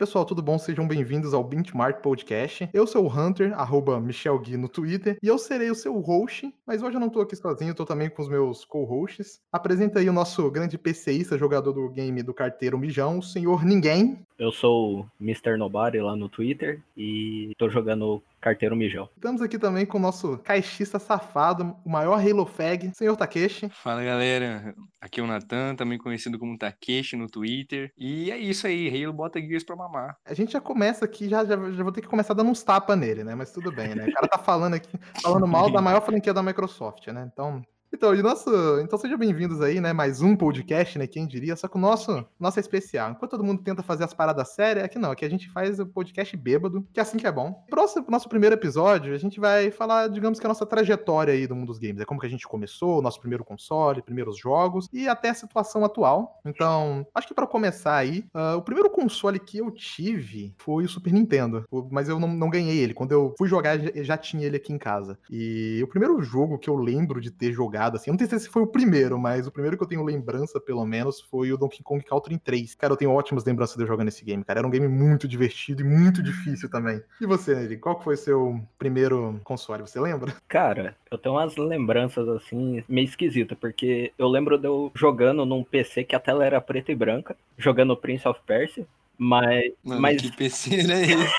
pessoal, tudo bom? Sejam bem-vindos ao Benchmark Podcast. Eu sou o Hunter, arroba Michel Gui no Twitter, e eu serei o seu host, mas hoje eu não tô aqui sozinho, tô também com os meus co-hosts. Apresenta aí o nosso grande PCista, jogador do game do carteiro Mijão, o senhor Ninguém. Eu sou o Mr. Nobody lá no Twitter e tô jogando carteiro mijão. Estamos aqui também com o nosso caixista safado, o maior Halo Fag, senhor Takeshi. Fala galera, aqui é o Natan, também conhecido como Takeshi no Twitter. E é isso aí, Halo bota Gears pra mamar. A gente já começa aqui, já, já, já vou ter que começar dando uns tapas nele, né? Mas tudo bem, né? O cara tá falando aqui, falando mal da maior franquia da Microsoft, né? Então, então, e nosso, então sejam bem-vindos aí, né? Mais um podcast, né? Quem diria? Só que o nosso, nosso é especial. Enquanto todo mundo tenta fazer as paradas sérias, aqui não, aqui a gente faz o podcast bêbado, que é assim que é bom. Próximo, nosso primeiro episódio, a gente vai falar, digamos que a nossa trajetória aí do mundo dos games. É como que a gente começou, nosso primeiro console, primeiros jogos e até a situação atual. Então, acho que para começar aí, uh, o primeiro console que eu tive foi o Super Nintendo, mas eu não, não ganhei ele. Quando eu fui jogar, já tinha ele aqui em casa. E o primeiro jogo que eu lembro de ter jogado jogado, assim. Eu não sei se foi o primeiro, mas o primeiro que eu tenho lembrança, pelo menos, foi o Donkey Kong Country 3. Cara, eu tenho ótimas lembranças de eu jogando esse game, cara. Era um game muito divertido e muito difícil também. E você, Nelly, qual foi seu primeiro console? Você lembra? Cara, eu tenho umas lembranças, assim, meio esquisitas, porque eu lembro de eu jogando num PC que a tela era preta e branca, jogando Prince of Persia. Mas. Mano, mas... que PC era esse?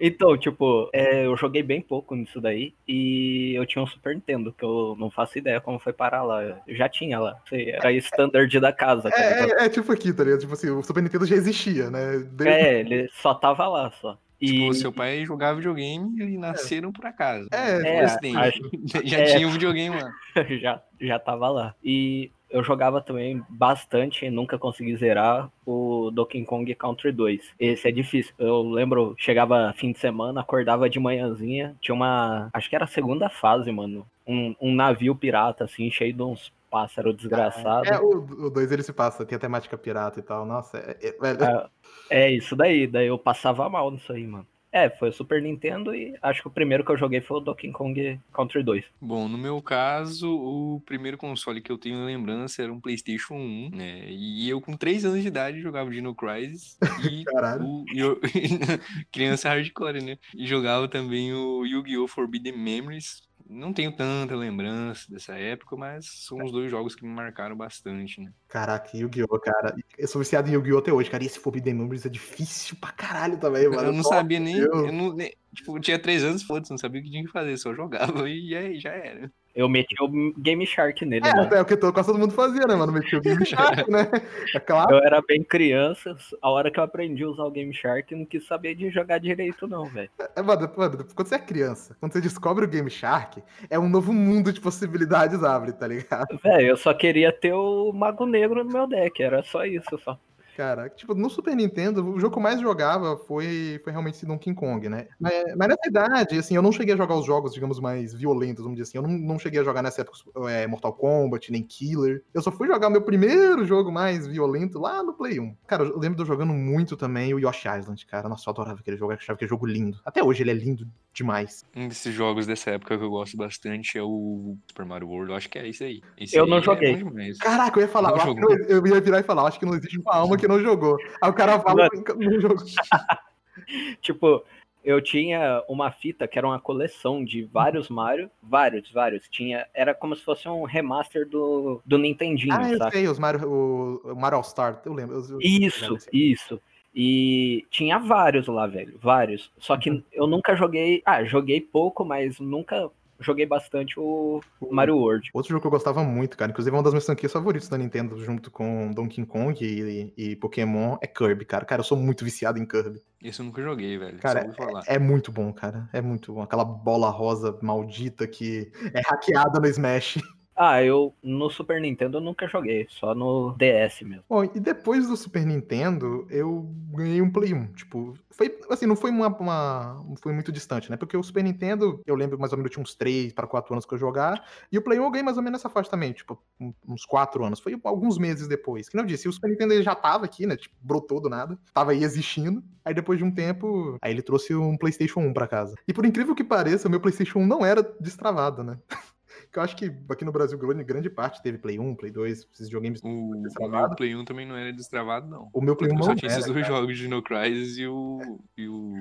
então, tipo, é, eu joguei bem pouco nisso daí. E eu tinha um Super Nintendo, que eu não faço ideia como foi parar lá. Eu já tinha lá. Era standard da casa. É, é, é, tipo aqui, tá ligado? Tipo assim, o Super Nintendo já existia, né? Desde... É, ele só tava lá só. E... Tipo, seu pai jogava videogame e nasceram é. por acaso. É, é acho... já é, tinha um videogame lá. já, já tava lá. E eu jogava também bastante, nunca consegui zerar o Donkey Kong Country 2. Esse é difícil. Eu lembro, chegava fim de semana, acordava de manhãzinha, tinha uma. Acho que era a segunda fase, mano. Um, um navio pirata, assim, cheio de uns pássaros desgraçados. É, o 2 ele se passa, tem a temática pirata e tal. Nossa, é, é, é, é isso daí. Daí eu passava mal nisso aí, mano. É, foi o Super Nintendo e acho que o primeiro que eu joguei foi o Donkey Kong Country 2. Bom, no meu caso, o primeiro console que eu tenho lembrança era um PlayStation 1, né? E eu, com 3 anos de idade, jogava Dino Crisis. E Caralho. O, eu, criança hardcore, né? E jogava também o Yu-Gi-Oh! Forbidden Memories não tenho tanta lembrança dessa época, mas são os dois jogos que me marcaram bastante, né? Caraca, Yu-Gi-Oh, cara. Eu sou viciado em Yu-Gi-Oh até hoje, cara. E esse Forbidden Memories é difícil pra caralho também, mano. Eu não sabia nem. Eu não, nem tipo, eu tinha três anos, foda-se, não sabia o que tinha que fazer, só jogava e aí já era. Eu meti o Game Shark nele, é, mano. É o que quase todo mundo fazia, né, mano? Meti o Game Shark, né? É claro. Eu era bem criança, a hora que eu aprendi a usar o Game Shark, não quis saber de jogar direito, não, velho. É, mano, mano, quando você é criança, quando você descobre o Game Shark, é um novo mundo de possibilidades abre, tá ligado? Velho, eu só queria ter o Mago Negro no meu deck, era só isso, só. Cara, tipo, no Super Nintendo, o jogo que eu mais jogava foi, foi realmente esse Donkey Kong, né? Mas, mas nessa idade, assim, eu não cheguei a jogar os jogos, digamos, mais violentos, vamos dizer assim. Eu não, não cheguei a jogar nessa época é, Mortal Kombat, nem Killer. Eu só fui jogar meu primeiro jogo mais violento lá no Play 1. Cara, eu lembro de eu jogando muito também o Yoshi Island, cara. Nossa, eu adorava aquele jogo, eu achava aquele jogo lindo. Até hoje ele é lindo demais. Um desses jogos dessa época que eu gosto bastante é o Super Mario World. Eu acho que é isso aí. Esse eu aí não é joguei. Caraca, eu ia falar, eu, eu, ia virar e falar, acho que não existe uma alma que não jogou. Aí o cara fala no jogo. tipo, eu tinha uma fita que era uma coleção de vários Mario, vários, vários. Tinha, era como se fosse um remaster do, do Nintendinho, Ah, eu sabe? sei, os Mario, o, Mario All Star, eu lembro. Eu, eu, isso, isso. E tinha vários lá, velho, vários. Só que uhum. eu nunca joguei, ah, joguei pouco, mas nunca joguei bastante o Mario World. Outro jogo que eu gostava muito, cara, inclusive é uma das minhas franquias favoritas da Nintendo, junto com Donkey Kong e, e, Pokémon, é Kirby, cara. Cara, eu sou muito viciado em Kirby. Isso eu nunca joguei, velho. Cara, é, é, muito bom, cara. É muito bom. Aquela bola rosa maldita que é hackeada no Smash. Ah, eu no Super Nintendo eu nunca joguei, só no DS mesmo. Bom, e depois do Super Nintendo, eu ganhei um Play 1. Tipo, foi assim, não foi uma, uma foi muito distante, né? Porque o Super Nintendo, eu lembro mais ou menos, eu tinha uns 3 para 4 anos que eu jogar, e o Play 1 eu ganhei mais ou menos nessa faixa também, tipo, uns 4 anos. Foi alguns meses depois. Que não disse, o Super Nintendo já tava aqui, né? Tipo, brotou do nada, tava aí existindo. Aí depois de um tempo, aí ele trouxe um PlayStation 1 para casa. E por incrível que pareça, o meu PlayStation 1 não era destravado, né? que eu acho que aqui no Brasil grande, parte teve Play 1, Play 2, esses videogames O, o meu. Play 1 também não era destravado, não. O meu Play 1 Eu não só tinha esses dois jogos de No Crisis e o. e o.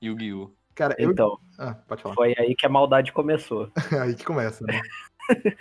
e o Yu-Gi-Oh! Cara, eu... Então, Ah, pode falar. foi aí que a maldade começou. Aí que começa, né?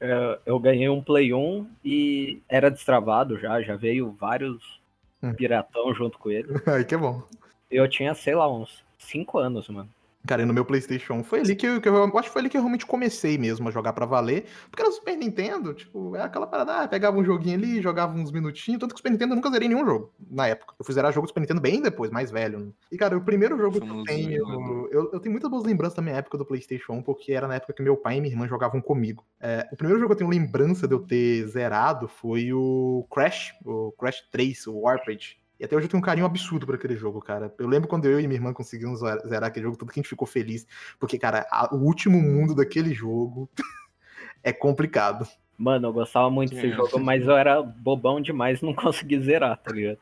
É, Eu ganhei um Play 1 e era destravado já, já veio vários Hum. piratão junto com ele. Aí que é bom. Eu tinha, sei lá, uns 5 anos, mano. Cara, e no meu PlayStation 1 foi ali que eu, que eu, acho que foi ali que eu realmente comecei mesmo a jogar pra valer. Porque no Super Nintendo, tipo, era aquela parada, ah, pegava um joguinho ali, jogava uns minutinhos. Tanto que o Super Nintendo eu nunca zerei nenhum jogo na época. Eu fui zerar jogo do Super Nintendo bem depois, mais velho. né? E, cara, o primeiro jogo que eu tenho. emulador. Eu, eu tenho muitas boas lembranças da minha época do PlayStation 1, porque era na época que meu pai e minha irmã jogavam comigo. É, o primeiro jogo que eu tenho lembrança de eu ter zerado foi o Crash, o Crash 3, o Warped. E até hoje eu tenho um carinho absurdo por aquele jogo, cara. Eu lembro quando eu e minha irmã conseguimos zerar aquele jogo, tudo que a gente ficou feliz. Porque, cara, a- o último mundo daquele jogo é complicado. Mano, eu gostava muito desse É. jogo, mas eu era bobão demais não consegui zerar, tá ligado?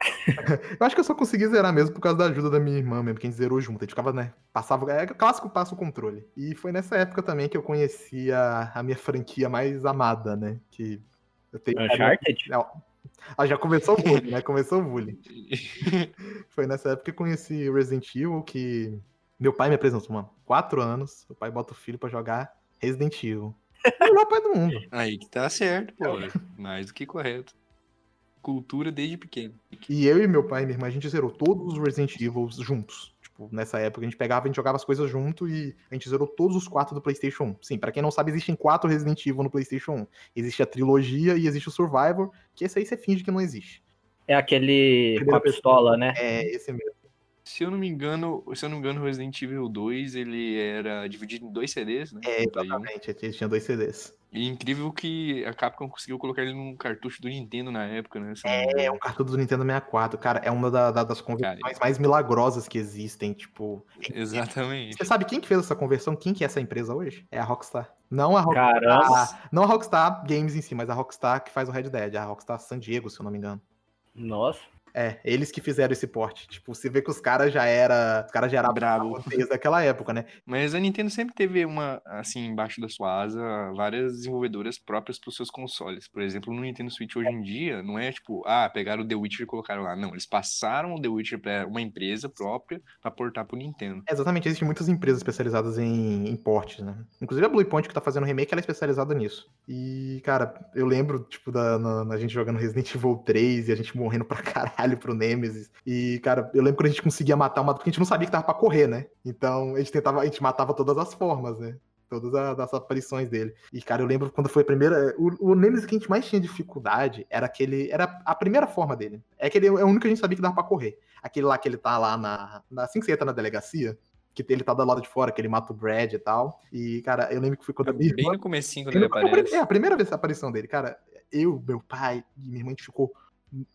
Eu acho que eu só consegui zerar mesmo por causa da ajuda da minha irmã mesmo, que a gente zerou junto. A gente ficava, né? Passava. É o clássico passa o controle. E foi nessa época também que eu conheci a, a minha franquia mais amada, né? Que eu tenho. Uncharted? Não. Ah, já começou o bullying, né? Começou o bullying. Foi nessa época que eu conheci Resident Evil, que meu pai me apresentou, mano. Quatro anos, o pai bota o filho pra jogar Resident Evil. É o melhor pai do mundo. Aí que tá certo, pô. Mais do que correto. Cultura desde pequeno. E eu e meu pai e minha irmã, a gente zerou todos os Resident Evil juntos. Tipo, nessa época a gente pegava, a gente jogava as coisas junto e a gente zerou todos os quatro do PlayStation 1. Sim, pra quem não sabe, existem quatro Resident Evil no PlayStation 1. Existe a trilogia e existe o Survivor, que esse aí você finge que não existe. É aquele Primeira com a pessoa. pistola, né? É esse mesmo. Se eu não me engano, se eu não me engano, o Resident Evil 2, ele era dividido em dois CDs, né? É, No Play 1. exatamente. Ele tinha dois CDs. E incrível que a Capcom conseguiu colocar ele num cartucho do Nintendo na época, né? É, engano. um cartão do Nintendo 64. Cara, é uma da- da- das conversões Cara, mais milagrosas que existem. Tipo, Exatamente. você sabe quem que fez essa conversão? Quem que é essa empresa hoje? É a Rockstar. Não a Rockstar. Caramba. Não a Rockstar Games em si, mas a Rockstar que faz o Red Dead. A Rockstar San Diego, se eu não me engano. Nossa. É, eles que fizeram esse porte. Tipo, você vê que os caras já era, os caras já eram Brabo. desde aquela época, né? Mas a Nintendo sempre teve uma, assim, embaixo da sua asa, várias desenvolvedoras próprias para os seus consoles. Por exemplo, no Nintendo Switch hoje em dia, não é tipo, ah, pegaram o The Witcher e colocaram lá. Não, eles passaram o The Witcher para uma empresa própria para portar pro Nintendo. É, Exatamente, existem muitas empresas especializadas em, em portes, né? Inclusive a Bluepoint que tá fazendo remake, ela é especializada nisso. E, cara, eu lembro, tipo, da na, na gente jogando Resident Evil 3 e a gente morrendo pra caralho pro Nemesis. E, cara, eu lembro quando a gente conseguia matar uma. Porque a gente não sabia que tava pra correr, né? Então a gente tentava, a gente matava todas as formas, né? Todas as aparições dele. E, cara, eu lembro quando foi a primeira. O, o Nemesis que a gente mais tinha dificuldade era aquele. Era a primeira forma dele. É aquele é o único que a gente sabia que dava pra correr. Aquele lá que ele tá lá na. na assim que você entra na delegacia. Que ele tá do lado de fora, que ele mata o Brad e tal. E, cara, eu lembro que foi quando a minha Bem irmã no comecinho, quando ele ele não- aparece. É, a primeira vez a aparição dele, cara, eu, meu pai e minha irmã, a gente ficou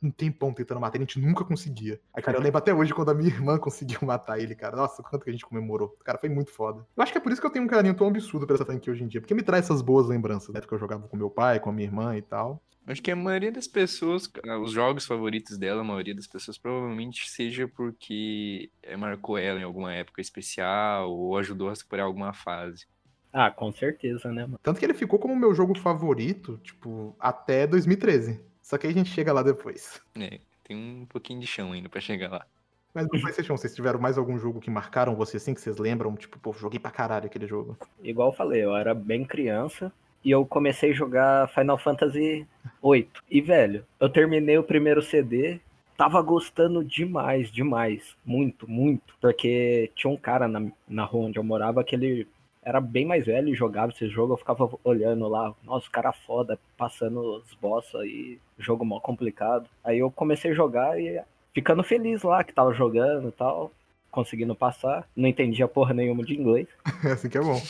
um tempão tentando matar ele, a gente nunca conseguia. Aí, cara, eu lembro até hoje quando a minha irmã conseguiu matar ele, cara. Nossa, quanto que a gente comemorou. Cara, foi muito foda. Eu acho que é por isso que eu tenho um carinho tão absurdo pra essa franquia hoje em dia, porque me traz essas boas lembranças, né? Porque eu jogava com meu pai, com a minha irmã e tal. Acho que a maioria das pessoas, os jogos favoritos dela, a maioria das pessoas provavelmente seja porque eh, marcou ela em alguma época especial ou ajudou a superar alguma fase. Ah, com certeza, né, mano? Tanto que ele ficou como meu jogo favorito, tipo, até 2013. Só que aí a gente chega lá depois. É, tem um pouquinho de chão ainda pra chegar lá. Mas no PlayStation, vocês tiveram mais algum jogo que marcaram você assim, que vocês lembram? Tipo, pô, joguei pra caralho aquele jogo. Igual eu falei, eu era bem criança e eu comecei a jogar Final Fantasy VIII. E, velho, eu terminei o primeiro CD, tava gostando demais, demais. Muito, muito. Porque tinha um cara na, na rua onde eu morava que ele era bem mais velho e jogava esse jogo. Eu ficava olhando lá, nossa, cara foda, passando os boss aí, jogo mó complicado. Aí eu comecei a jogar e ficando feliz lá que tava jogando e tal. Conseguindo passar, não entendia porra nenhuma de inglês. É assim que é bom.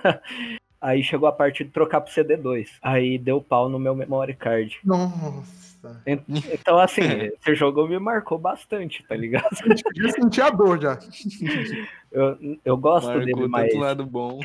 Aí chegou a parte de trocar pro CD2. Aí deu pau no meu memory card. Nossa. En- Então, assim, esse jogo me marcou bastante, tá ligado? Já senti a dor já. Eu, eu gosto dele, Marcou mas tanto o lado bom.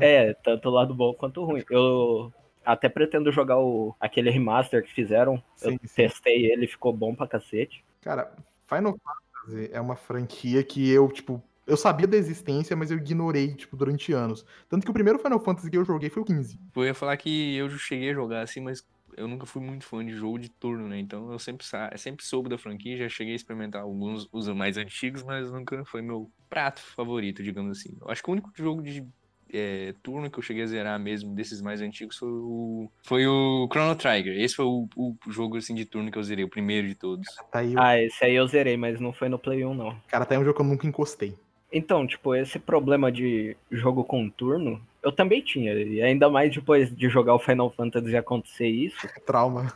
é, tanto o lado bom quanto o ruim. Eu até pretendo jogar o, aquele remaster que fizeram. Sim, eu sim. testei ele, ficou bom pra cacete. Cara, Final Fantasy é uma franquia que eu, tipo, Eu sabia da existência, mas eu ignorei, tipo, durante anos. Tanto que o primeiro Final Fantasy que eu joguei foi o 15. Eu ia falar que eu cheguei a jogar assim, mas eu nunca fui muito fã de jogo de turno, né? Então eu sempre, sempre soube da franquia, já cheguei a experimentar alguns os mais antigos, mas nunca foi meu prato favorito, digamos assim. Eu acho que o único jogo de é, turno que eu cheguei a zerar mesmo desses mais antigos foi o, foi o Chrono Trigger. Esse foi o, o jogo assim, de turno que eu zerei, o primeiro de todos. Tá aí, ah, esse aí eu zerei, mas não foi no Play 1, não. Cara, tá aí um jogo que eu nunca encostei. Então, tipo, esse problema de jogo com turno, eu também tinha. E ainda mais depois de jogar o Final Fantasy e acontecer isso. Trauma.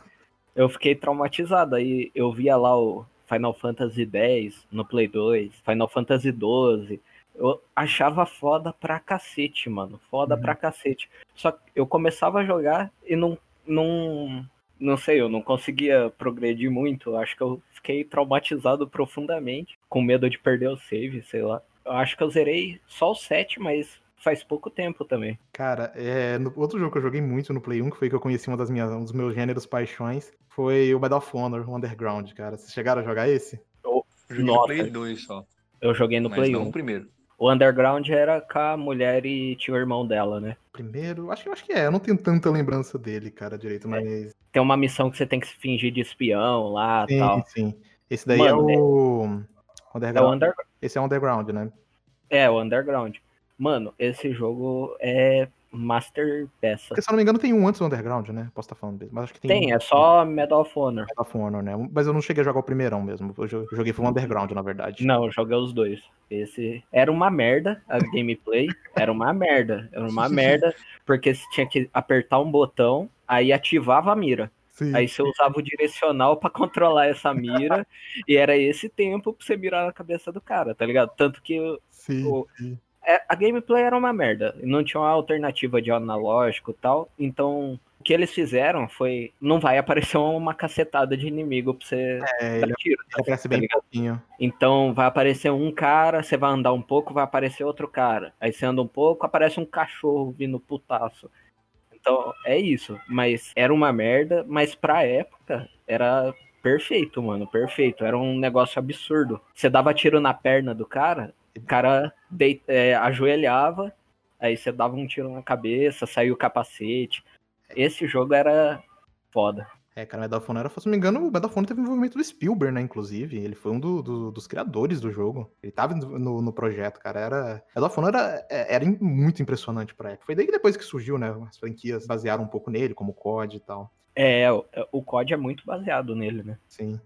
Eu fiquei traumatizado. Aí eu via lá o Final Fantasy X no Play 2, Final Fantasy 12 eu achava foda pra cacete, mano. Foda uhum. pra cacete. Só que eu começava a jogar e não, não. Não sei, eu não conseguia progredir muito. Acho que eu fiquei traumatizado profundamente, com medo de perder o save, sei lá. Eu acho que eu zerei só o 7, mas faz pouco tempo também. Cara, é, no, outro jogo que eu joguei muito no Play 1, que foi que eu conheci uma das minhas, um dos meus gêneros paixões, foi o Battle of Honor, o Underground, cara. Vocês chegaram a jogar esse? Eu joguei no Play 2 só. Eu joguei no mas Play não 1. o primeiro. O Underground era com a mulher e tinha o irmão dela, né? Primeiro, acho, acho que é. Eu não tenho tanta lembrança dele, cara, direito, é. mas. Tem uma missão que você tem que se fingir de espião lá e tal. Sim, Esse daí Mano, é o. Underground. É o under... Esse é o Underground, né? É, o Underground. Mano, esse jogo é Master Peça. Porque, se eu não me engano, tem um antes do Underground, né? Posso estar falando dele. Mas acho que tem. Tem, um... é só Medal of Honor. Medal of Honor, né? Mas eu não cheguei a jogar o primeirão mesmo. Eu joguei foi o Underground, na verdade. Não, eu joguei os dois. Esse era uma merda, a gameplay. Era uma merda. Era uma merda, porque você tinha que apertar um botão, aí ativava a mira. Sim. Aí você usava o direcional para controlar essa mira, e era esse tempo pra você mirar na cabeça do cara, tá ligado? Tanto que sim, o, sim é, a gameplay era uma merda. Não tinha uma alternativa de analógico e tal. Então, o que eles fizeram foi. Não vai aparecer uma cacetada de inimigo pra você é, dar tiro. Tá, aparece bem tá pouquinho. Então, vai aparecer um cara, você vai andar um pouco, vai aparecer outro cara. Aí você anda um pouco, aparece um cachorro vindo putaço. Então, é isso. Mas era uma merda, mas pra época era perfeito, mano. Perfeito. Era um negócio absurdo. Você dava tiro na perna do cara, o cara é, ajoelhava, aí você dava um tiro na cabeça, saiu o capacete. Esse jogo era foda. É, cara, Medal of Honor era, se não me engano, o Medal of Honor teve envolvimento do Spielberg, né, inclusive. Ele foi um do, do, dos criadores do jogo. Ele tava no, no projeto, cara. Era... Medal of Honor era, é, era muito impressionante pra época. Foi daí que depois que surgiu, né, as franquias basearam um pouco nele, como o COD e tal. É, o, o COD é muito baseado nele, né? Sim.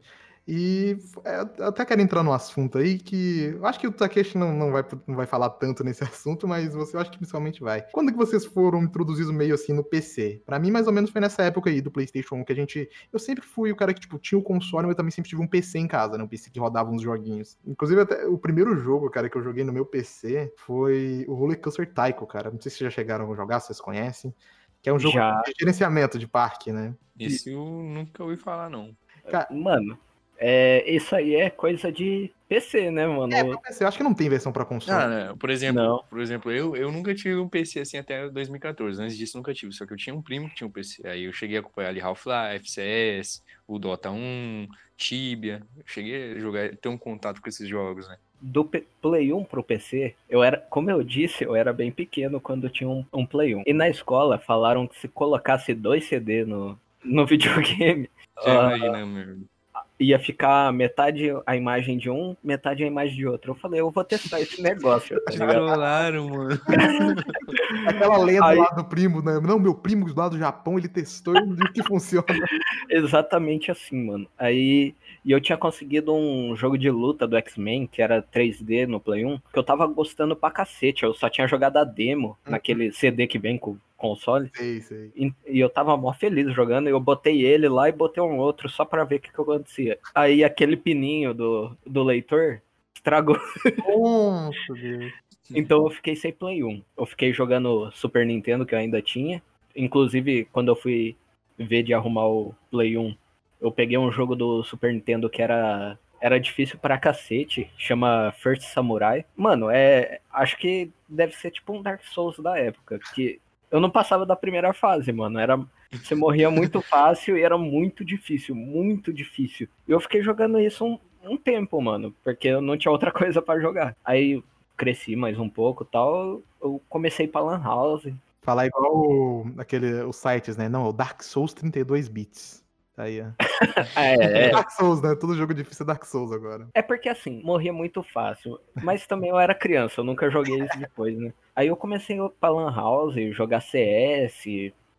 E é, eu até quero entrar no assunto aí que eu acho que o Takeshi não, não, vai, não vai falar tanto nesse assunto, mas você eu acho que principalmente vai. Quando que vocês foram introduzidos meio assim no PC? Para mim, mais ou menos, foi nessa época aí do PlayStation 1 que a gente. Eu sempre fui o cara que, tipo, tinha o console, mas eu também sempre tive um PC em casa, né? Um PC que rodava uns joguinhos. Inclusive, até o primeiro jogo, cara, que eu joguei no meu PC foi o Roller Coaster Tycoon, cara. Não sei se já chegaram a jogar, se vocês conhecem. Que é um jogo já. de gerenciamento de parque, né? Esse eu nunca ouvi falar, não. Cara, Mano, é, isso aí é coisa de PC, né, mano? É, PC, eu acho que não tem versão para console. Ah, né? Por exemplo, não. por exemplo eu, eu nunca tive um PC assim até 2014. Antes disso, nunca tive. Só que eu tinha um primo que tinha um PC. Aí eu cheguei a acompanhar ali Half-Life, CS, o Dota 1, Tibia. Eu cheguei a jogar, ter um contato com esses jogos, né? Do Play 1 pro PC, eu era, como eu disse, eu era bem pequeno quando tinha um, um Play 1. E na escola falaram que se colocasse dois CD no, no videogame. Já uh, né, meu? Ia ficar metade a imagem de um, metade a imagem de outro. Eu falei, eu vou testar esse negócio. Tá Trolaram, mano. Aquela lenda Aí... lá do primo, né? Não, meu primo lá do Japão, ele testou e viu que funciona. Exatamente assim, mano. Aí e eu tinha conseguido um jogo de luta do X-Men, que era 3D no Play 1, que eu tava gostando pra cacete. Eu só tinha jogado a demo uhum. naquele CD que vem com console. Sei, sei. E, e, eu tava mó feliz jogando. E eu botei ele lá e botei um outro só pra ver o que, que acontecia. Aí aquele pininho do, do leitor estragou. Nossa, Deus. Então eu fiquei sem Play 1. Eu fiquei jogando Super Nintendo, que eu ainda tinha. Inclusive, quando eu fui ver de arrumar o Play 1, eu peguei um jogo do Super Nintendo que era era difícil pra cacete, chama First Samurai. Mano, é, acho que deve ser tipo um Dark Souls da época, que eu não passava da primeira fase, mano. Era você morria muito fácil e era muito difícil, muito difícil. E eu fiquei jogando isso um, um tempo, mano, porque eu não tinha outra coisa para jogar. Aí cresci mais um pouco e tal, eu comecei pra Lan House. Falar igual o, aquele, os sites, né? Não, é o Dark Souls 32 bits. Tá aí, ó. É, é. Dark Souls, né? Todo jogo difícil é Dark Souls agora. É porque assim, morria muito fácil. Mas também eu era criança, eu nunca joguei isso depois, né? Aí eu comecei pra Lan House, jogar CS,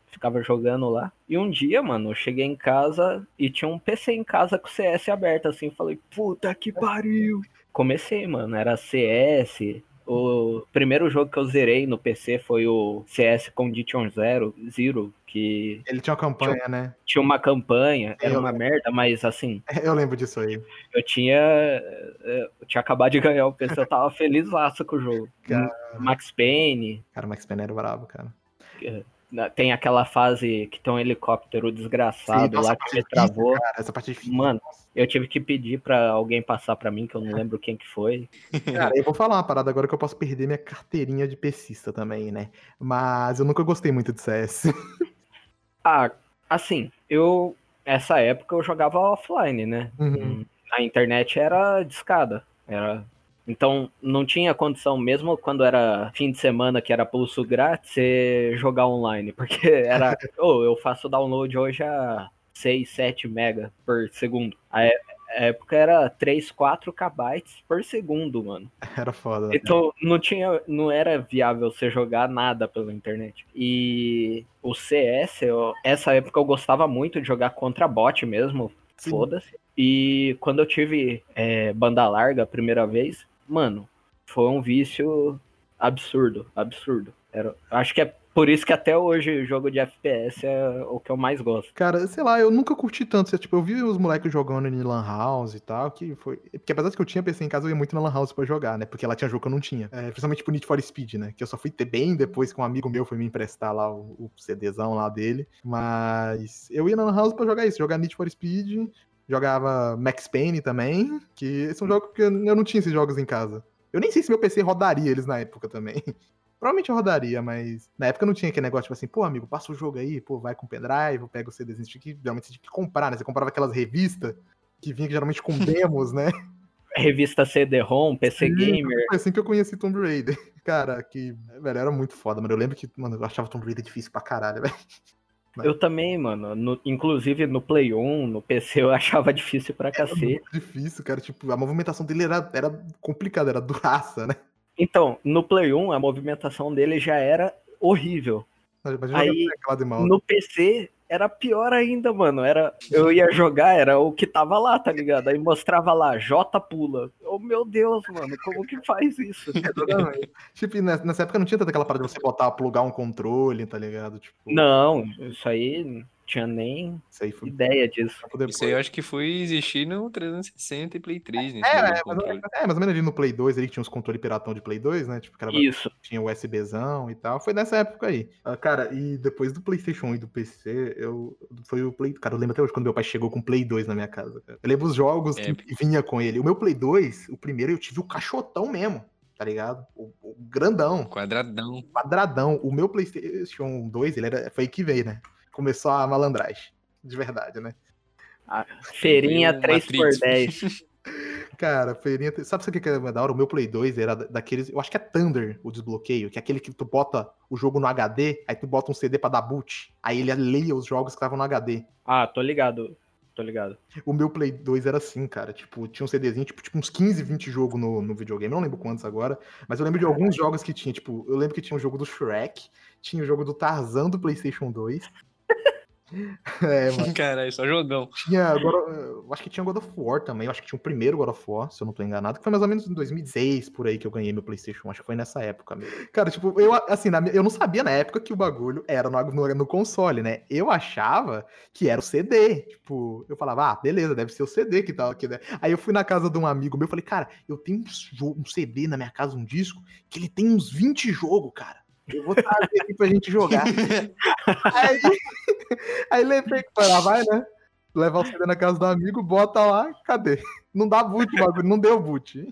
ficava jogando lá. E um dia, mano, eu cheguei em casa e tinha um PC em casa com CS aberto, assim. Falei, puta que pariu. Comecei, mano, era CS. O primeiro jogo que eu zerei no PC foi o CS Condition Zero, Zero, que Ele tinha uma campanha, né? tinha uma campanha, era Eu uma merda, mas assim, Eu lembro disso aí. eu tinha. Eu tinha acabado de ganhar o PC, eu tava feliz com o jogo. Cara. Max Payne, Cara, o Max Payne era brabo, cara. na- tem aquela fase que tem um helicóptero desgraçado nossa, lá que me travou. Cara, essa parte difícil. Mano, eu tive que pedir pra alguém passar pra mim, que eu não lembro quem que foi. Cara, eu vou falar uma parada agora que eu posso perder minha carteirinha de PCista também, né? Mas eu nunca gostei muito de CS. Ah, assim, eu. Essa época eu jogava offline, né? Uhum. A internet era discada. Era. Então não tinha condição, mesmo quando era fim de semana que era pulso grátis, você jogar online. Porque era. Ô, eu faço download hoje a 6, 7 mega por segundo. A é- época era 3, 4 KB por segundo, mano. Era foda. né? Então não tinha, não era viável você jogar nada pela internet. E o CS, eu- essa época eu gostava muito de jogar contra bot mesmo, foda-se. E quando eu tive é, banda larga a primeira vez, mano, foi um vício absurdo, absurdo. Era, acho que é por isso que até hoje o jogo de FPS é o que eu mais gosto. Cara, sei lá, eu nunca curti tanto. Tipo, eu vi os moleques jogando em Lan House e tal, que foi. Porque apesar de que eu tinha PC em casa, eu ia muito na Lan House pra jogar, né? Porque lá tinha jogo que eu não tinha. É, principalmente tipo Need for Speed, né? Que eu só fui ter bem depois que um amigo meu foi me emprestar lá o, o CDzão lá dele. Mas eu ia na Lan House pra jogar isso, jogar Need for Speed, jogava Max Payne também, que são jogos que eu não tinha esses jogos em casa. Eu nem sei se meu PC rodaria eles na época também. Provavelmente eu rodaria, mas na época não tinha aquele negócio, tipo assim, pô, amigo, passa o jogo aí, pô, vai com pendrive, pega o CDzinho, tinha que, geralmente você tinha que comprar, né? Você comprava aquelas revistas que vinha geralmente com demos, né? Revista CD-ROM, PC Sim. Gamer. Foi assim que eu conheci Tomb Raider. Cara, que, velho, era muito foda, mano. Eu lembro que, mano, eu achava Tomb Raider difícil pra caralho, velho. Eu também, mano. No- inclusive no Play 1, no PC, eu achava difícil pra cacete. Difícil, cara. Tipo, a movimentação dele era, era complicada, era duraça, né? Então, no Play 1, a movimentação dele já era horrível. Imagina Aí. No PC, era pior ainda, mano. Era, eu ia jogar, era o que tava lá, tá ligado? Aí mostrava lá, J pula. Oh, meu Deus, mano, como que faz isso? Tipo, nessa época não tinha tanta aquela parada de você botar, plugar um controle, tá ligado? Tipo, Não, isso aí tinha nem isso aí foi ideia disso. Isso aí eu acho que foi existir no 360 e Play 3, nesse É, é, menos, é, mais ou menos ali no Play 2, ali que tinha uns controles piratão de Play 2, né? Tipo, que era Isso. tinha USBzão e tal. Foi nessa época aí. Ah, cara, e depois do PlayStation 1 e do PC, eu foi o Play, cara, eu lembro até hoje quando meu pai chegou com o Play 2 na minha casa, cara. Eu lembro os jogos que Épico. vinha com ele. O meu Play 2, o primeiro eu tive o caixotão mesmo, tá ligado? O, o grandão, Quadradão. quadradão. O meu PlayStation 2, ele era foi aí que veio, né? Começou a malandragem, de verdade, né? Feirinha Foi o 3x10. Cara, feirinha. Sabe o que que é da hora? O meu Play 2 era da- daqueles. Eu acho que é Thunder o desbloqueio, que é aquele que tu bota o jogo no HD, aí tu bota um CD pra dar boot, aí ele leia os jogos que estavam no HD. Ah, tô ligado. Tô ligado. O meu Play 2 era assim, cara. Tipo, tinha um CDzinho, tipo, tipo uns 15, 20 jogos no, no videogame. Eu não lembro quantos agora. Mas eu lembro de alguns jogos que tinha. Tipo, eu lembro que tinha o jogo do Shrek, tinha o jogo do Tarzan do PlayStation 2. é, mano. Caralho, só jogão. Tinha. Of- eu acho que tinha God of War também. Eu acho que tinha o primeiro God of War, se eu não tô enganado, que foi mais ou menos em 2006 por aí que eu ganhei meu PlayStation. Acho que foi nessa época mesmo. Cara, tipo, eu, assim, na eu não sabia na época que o bagulho era no, no, no console, né? Eu achava que era o CD. Tipo, eu falava, ah, beleza, deve ser o CD que tá aqui, né? Aí eu fui na casa de um amigo meu e falei, cara, eu tenho um, um CD na minha casa, um disco, que ele tem uns 20 jogos, cara. Eu vou trazer aqui pra gente jogar. Aí, aí lembrei que foi lá, vai, né? Levar o CD na casa do amigo, bota lá, cadê? Não dá boot o bagulho, não deu boot.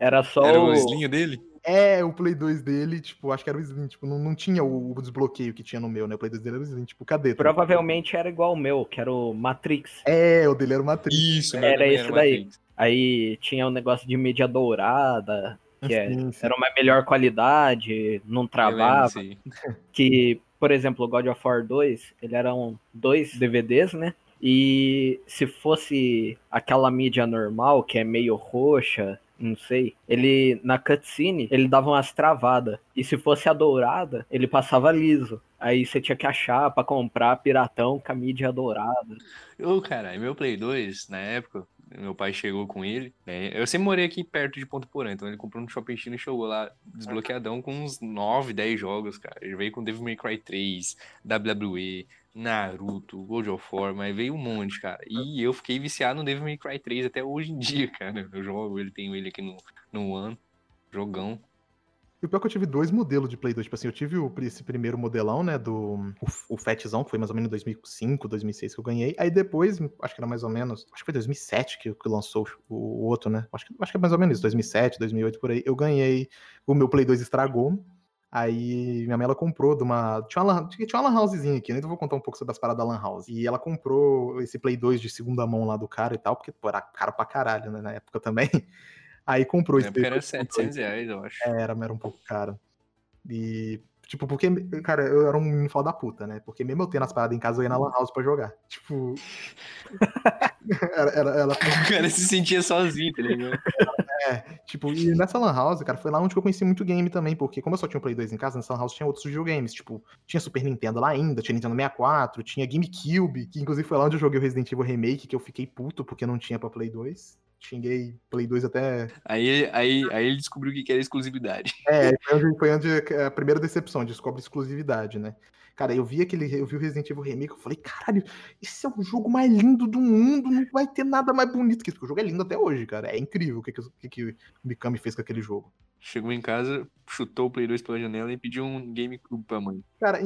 Era só Era o o. slinho dele? É, o Play 2 dele, tipo, acho que era o Slim, tipo, não, não tinha o, o desbloqueio que tinha no meu, né? O Play 2 dele era o Slim, tipo, cadê? Provavelmente era igual o meu, que era o Matrix. É, o dele era uma Matrix. Isso, Era esse daí. Matrix. Aí tinha o negócio de mídia dourada. Que é, Sim, sim. era uma melhor qualidade, não lembro travava. aí. que, por exemplo, o God of War 2, ele eram dois DVDs, né? E se fosse aquela mídia normal, que é meio roxa, não sei, ele na cutscene, ele dava umas travadas. E se fosse a dourada, ele passava liso. Aí você tinha que achar pra comprar piratão com a mídia dourada. Ô, caralho, meu Play 2, na época, meu pai chegou com ele, né? Eu sempre morei aqui perto de Ponto Porã, então ele comprou no Shopping China e chegou lá desbloqueadão com uns 9, 10 jogos, cara. Ele veio com Devil May Cry 3, WWE, Naruto, God of War, mas veio um monte, cara. E eu fiquei viciado no Devil May Cry 3 até hoje em dia, cara. Eu jogo ele, tenho ele aqui no, no One, jogão. E o pior é que eu tive dois modelos de Play 2. Tipo assim, eu tive o, esse primeiro modelão, né? Do. O, o Fatzão, que foi mais ou menos em 2005, 2006 que eu ganhei. Aí depois, acho que era mais ou menos. Acho que foi 2007 que, que lançou o, o outro, né? Acho que, acho que é mais ou menos isso, 2007, 2008 por aí. Eu ganhei. O meu Play 2 estragou. Aí minha mãe ela comprou de uma. Tinha uma, lan- tinha uma lan housezinha aqui, né? Então eu vou contar um pouco sobre as paradas da lan house. E ela comprou esse Play 2 de segunda mão lá do cara e tal, porque pô, era caro pra caralho, né? Na época também. Aí comprou esse era 2 com dois- 700 reais, eu acho. era, mas era um pouco caro. E, tipo, porque, cara, eu era um menino foda da puta, né? Porque mesmo eu tendo as paradas em casa, eu ia na Lan House pra jogar. Tipo. era, era, ela, O cara se sentia sozinho, tá ligado? é, tipo, e nessa Lan House, cara, foi lá onde eu conheci muito game também, porque como eu só tinha um Play 2 em casa, nessa Lan House tinha outros videogames, tipo, tinha Super Nintendo lá ainda, tinha Nintendo 64, tinha GameCube, que inclusive foi lá onde eu joguei o Resident Evil Remake, que eu fiquei puto porque não tinha pra Play 2. Xinguei Play 2 até Aí, aí, aí ele descobriu o que era exclusividade. É, foi onde, onde a primeira decepção, descobre exclusividade, né? Cara, eu vi aquele. Eu vi o Resident Evil Remake, eu falei, caralho, esse é o jogo mais lindo do mundo, não vai ter nada mais bonito que isso. Porque o jogo é lindo até hoje, cara. É incrível o que, que, o que, o Mikami fez com aquele jogo. Chegou em casa, chutou o Play 2 pela janela e pediu um GameCube pra mãe. Cara,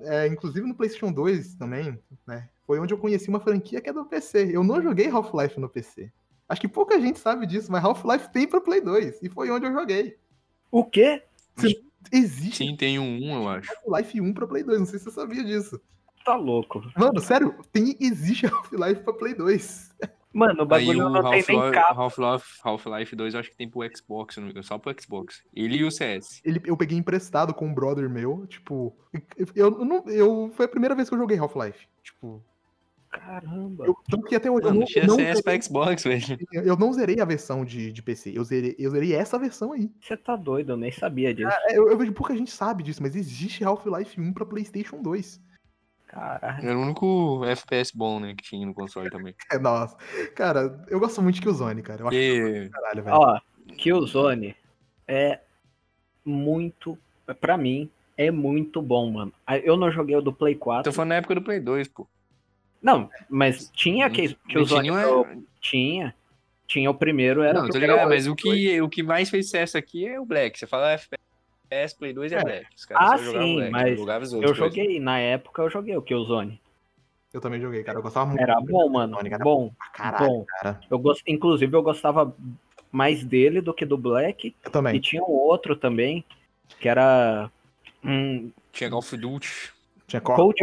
é, inclusive no PlayStation 2 também, né? Foi onde eu conheci uma franquia que é do PC. Eu não joguei Half-Life no PC. Acho que pouca gente sabe disso, mas Half-Life tem pra Play 2. E foi onde eu joguei. O quê? Existe Sim, tem um 1, eu acho. Half-Life 1 pra Play 2. Não sei se você sabia disso. Tá louco. Mano, sério, tem, existe Half-Life pra Play 2. Mano, o bagulho não tem nem capa. Half-Life Half-Life 2 eu acho que tem pro Xbox, não- só pro Xbox. Ele e o CS. Ele, eu peguei emprestado com um brother meu, tipo. Eu, eu não. Eu, foi a primeira vez que eu joguei Half-Life. Tipo. Caramba. Eu, tanto que até hoje eu Mano, não, tinha não CS zerei, Xbox, velho. eu não zerei a versão de, de PC. Eu zerei, eu zerei essa versão aí. Você tá doido, eu nem sabia disso. É, Eu, eu vejo pouca gente sabe disso, mas existe Half-Life 1 pra PlayStation 2. Caralho. Era o único FPS bom, né, que tinha no console também. É, nossa. Cara, eu gosto muito de Killzone, cara. Eu acho Porque que caralho, velho. Ó, Killzone é muito. Pra mim, é muito bom, mano. Ah, Eu não joguei o do Play 4. tô falando na época do Play 2, pô. Não, mas tinha que, Killzone. Tinha, pro- Tinha. Tinha o primeiro, era. Não, o tô ligado, mas o que, o que mais fez sucesso aqui é o Black. Você fala FPS, Play 2 é, É. Black. Os caras Ah, sim, Black, mas as Eu outras coisas. joguei, na época eu joguei o Killzone. Eu também joguei, cara. Eu gostava muito. Era bom, mano. Cara. Bom. Caralho, bom. cara. Eu gost... Inclusive, eu gostava mais dele do que do Black. Eu E também. tinha um outro também, que era. Um Tinha of Duty. Tinha Co- Cold,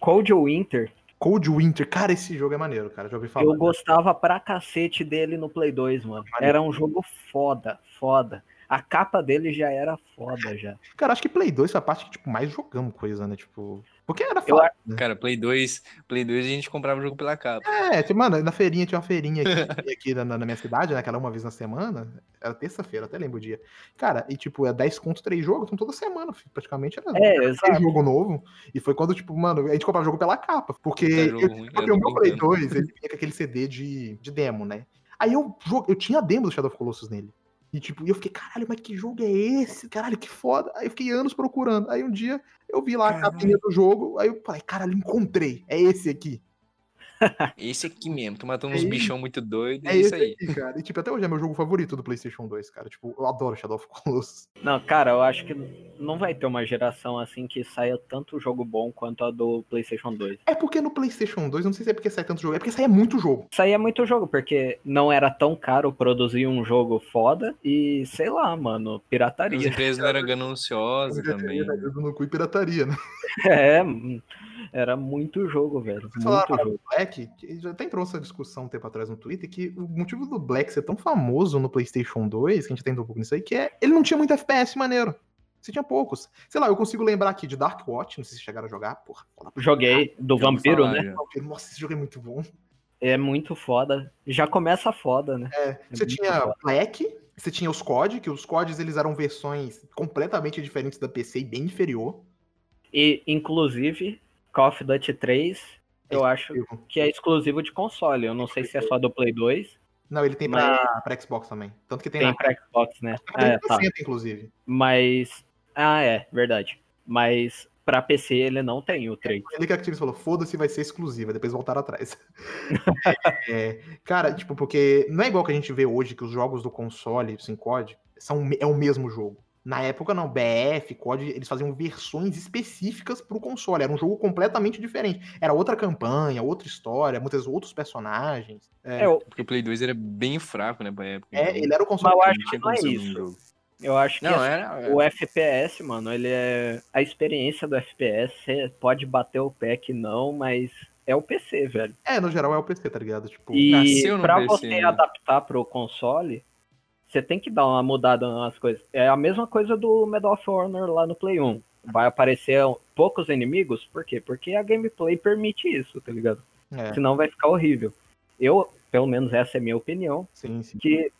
Cold Winter. Cold Winter. Cara, esse jogo é maneiro, cara. Já ouvi falar. Eu gostava pra cacete dele no Play 2, mano. Era um jogo foda, foda. A capa dele já era foda já. Cara, acho que Play 2 foi a parte que, tipo, mais jogamos coisa, né? Tipo. Porque era Eu fácil. né? Cara, Play 2, Play 2 a gente comprava o jogo pela capa. É, tipo, mano, na feirinha tinha uma feirinha aqui, aqui na, na minha cidade, né? Que era uma vez na semana. Era terça-feira, até lembro o dia. Cara, e tipo, é 10 conto, 3 jogos, então toda semana, praticamente era É, exato. jogo novo. E foi quando, tipo, mano, a gente comprava jogo pela capa. Porque, eu, jogo ruim, porque eu o meu Play brincando. 2, ele vinha com aquele CD de, de demo, né? Aí eu, eu tinha a demo do Shadow of Colossus nele. E tipo, eu fiquei, caralho, mas que jogo é esse? Caralho, que foda. Aí eu fiquei anos procurando. Aí um dia eu vi lá a Caralho. capinha do jogo, aí eu falei, caralho, encontrei. É esse aqui. Esse aqui mesmo, tô matando É uns isso. bichão muito doido, É é isso aí. aqui, cara. E tipo, até hoje é meu jogo favorito do PlayStation 2, cara. Tipo, eu adoro Shadow of Colossus. Não, cara, eu acho que não vai ter uma geração assim que saia tanto jogo bom quanto a do PlayStation 2. É porque no PlayStation 2, eu não sei se é porque sai tanto jogo, é porque sai muito jogo. Saía muito jogo, porque não era tão caro produzir um jogo foda e, sei lá, mano, As pirataria. empresas não eram gananciosas também. Dedo no cu e pirataria, né? É, Era muito jogo, velho. Vocês Muito falaram jogo. do Black, que já até entrou essa discussão um tempo atrás no Twitter, que o motivo do Black ser tão famoso no PlayStation 2, que a gente tem um pouco nisso aí, que é ele não tinha muito FPS maneiro. Você tinha poucos. Sei lá, eu consigo lembrar aqui de Dark Watch, não sei se chegaram a jogar, porra. Joguei do ouvi Vampiro, falar, né? já. Nossa, esse jogo é muito bom. É muito foda. Já começa foda, né? É, você muito tinha foda. Black, você tinha os COD, que os CODs eles eram versões completamente diferentes da PC e bem inferior. E, inclusive, Call of Duty 3, eu acho que é exclusivo de console. Eu não sei se é só do Play 2. Não, ele tem pra, pra Xbox também. Tanto que tem, Tem na pra Xbox, né? tem É, tá. 360, inclusive. Mas. Ah, é, verdade. Mas pra PC ele não tem o 3. Ele que a Activision falou, foda-se, vai ser exclusiva, depois voltaram atrás. É, cara, tipo, porque não é igual que a gente vê hoje que os jogos do console, sem COD, são, é o mesmo jogo. Na época, não, BF, COD, eles faziam versões específicas pro console. Era um jogo completamente diferente. Era outra campanha, outra história, muitos outros personagens. É, É, eu, Porque o Play 2 era bem fraco, né, pra época. é, então ele era o console. Mas eu acho não tinha que não é isso. eu acho que Não, era. o FPS, mano, ele é. A experiência do FPS, você pode bater o pé que não, mas é o PC, velho. É, no geral é o PC, tá ligado? Tipo, E pra PC, você né? adaptar pro console, você tem que dar uma mudada nas coisas. É a mesma coisa do Medal of Honor lá no Play 1. Vai aparecer poucos inimigos, por quê? Porque a gameplay permite isso, tá ligado? é, Senão vai ficar horrível. Eu, pelo menos essa é a minha opinião, sim, sim. que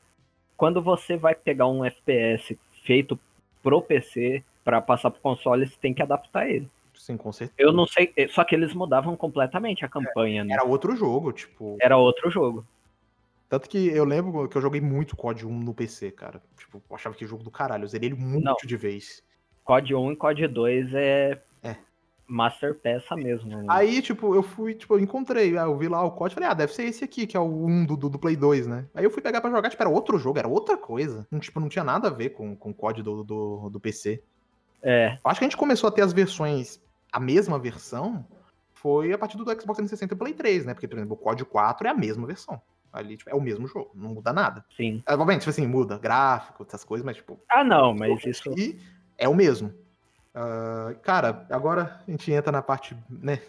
quando você vai pegar um FPS feito pro PC pra passar pro console, você tem que adaptar ele. Sim, com certeza. Eu não sei, só que eles mudavam completamente a campanha, né? Era outro jogo, tipo. Era outro jogo. Tanto que eu lembro que eu joguei muito COD 1 no PC, cara. Tipo, eu achava que jogo do caralho. Eu zerei ele muito Não. de vez. COD 1 e COD 2 é, É. master peça mesmo. né? Aí, tipo, eu fui, tipo, eu encontrei, ah, eu vi lá o COD, falei, ah, deve ser esse aqui, que é o 1 do, do, do Play 2, né? Aí eu fui pegar pra jogar, tipo, era outro jogo, era outra coisa. Não, tipo, não tinha nada a ver com, com o COD do, do, do PC. É, Eu acho que a gente começou a ter as versões, a mesma versão, foi a partir do Xbox 360 e Play 3, né? Porque, por exemplo, o COD 4 é a mesma versão. Ali, tipo, é o mesmo jogo, não muda nada. sim. É, Obviamente, tipo assim, muda gráfico, essas coisas, mas, tipo, Ah, não, mas isso. e é o mesmo. Ah, cara, agora a gente entra na parte, né,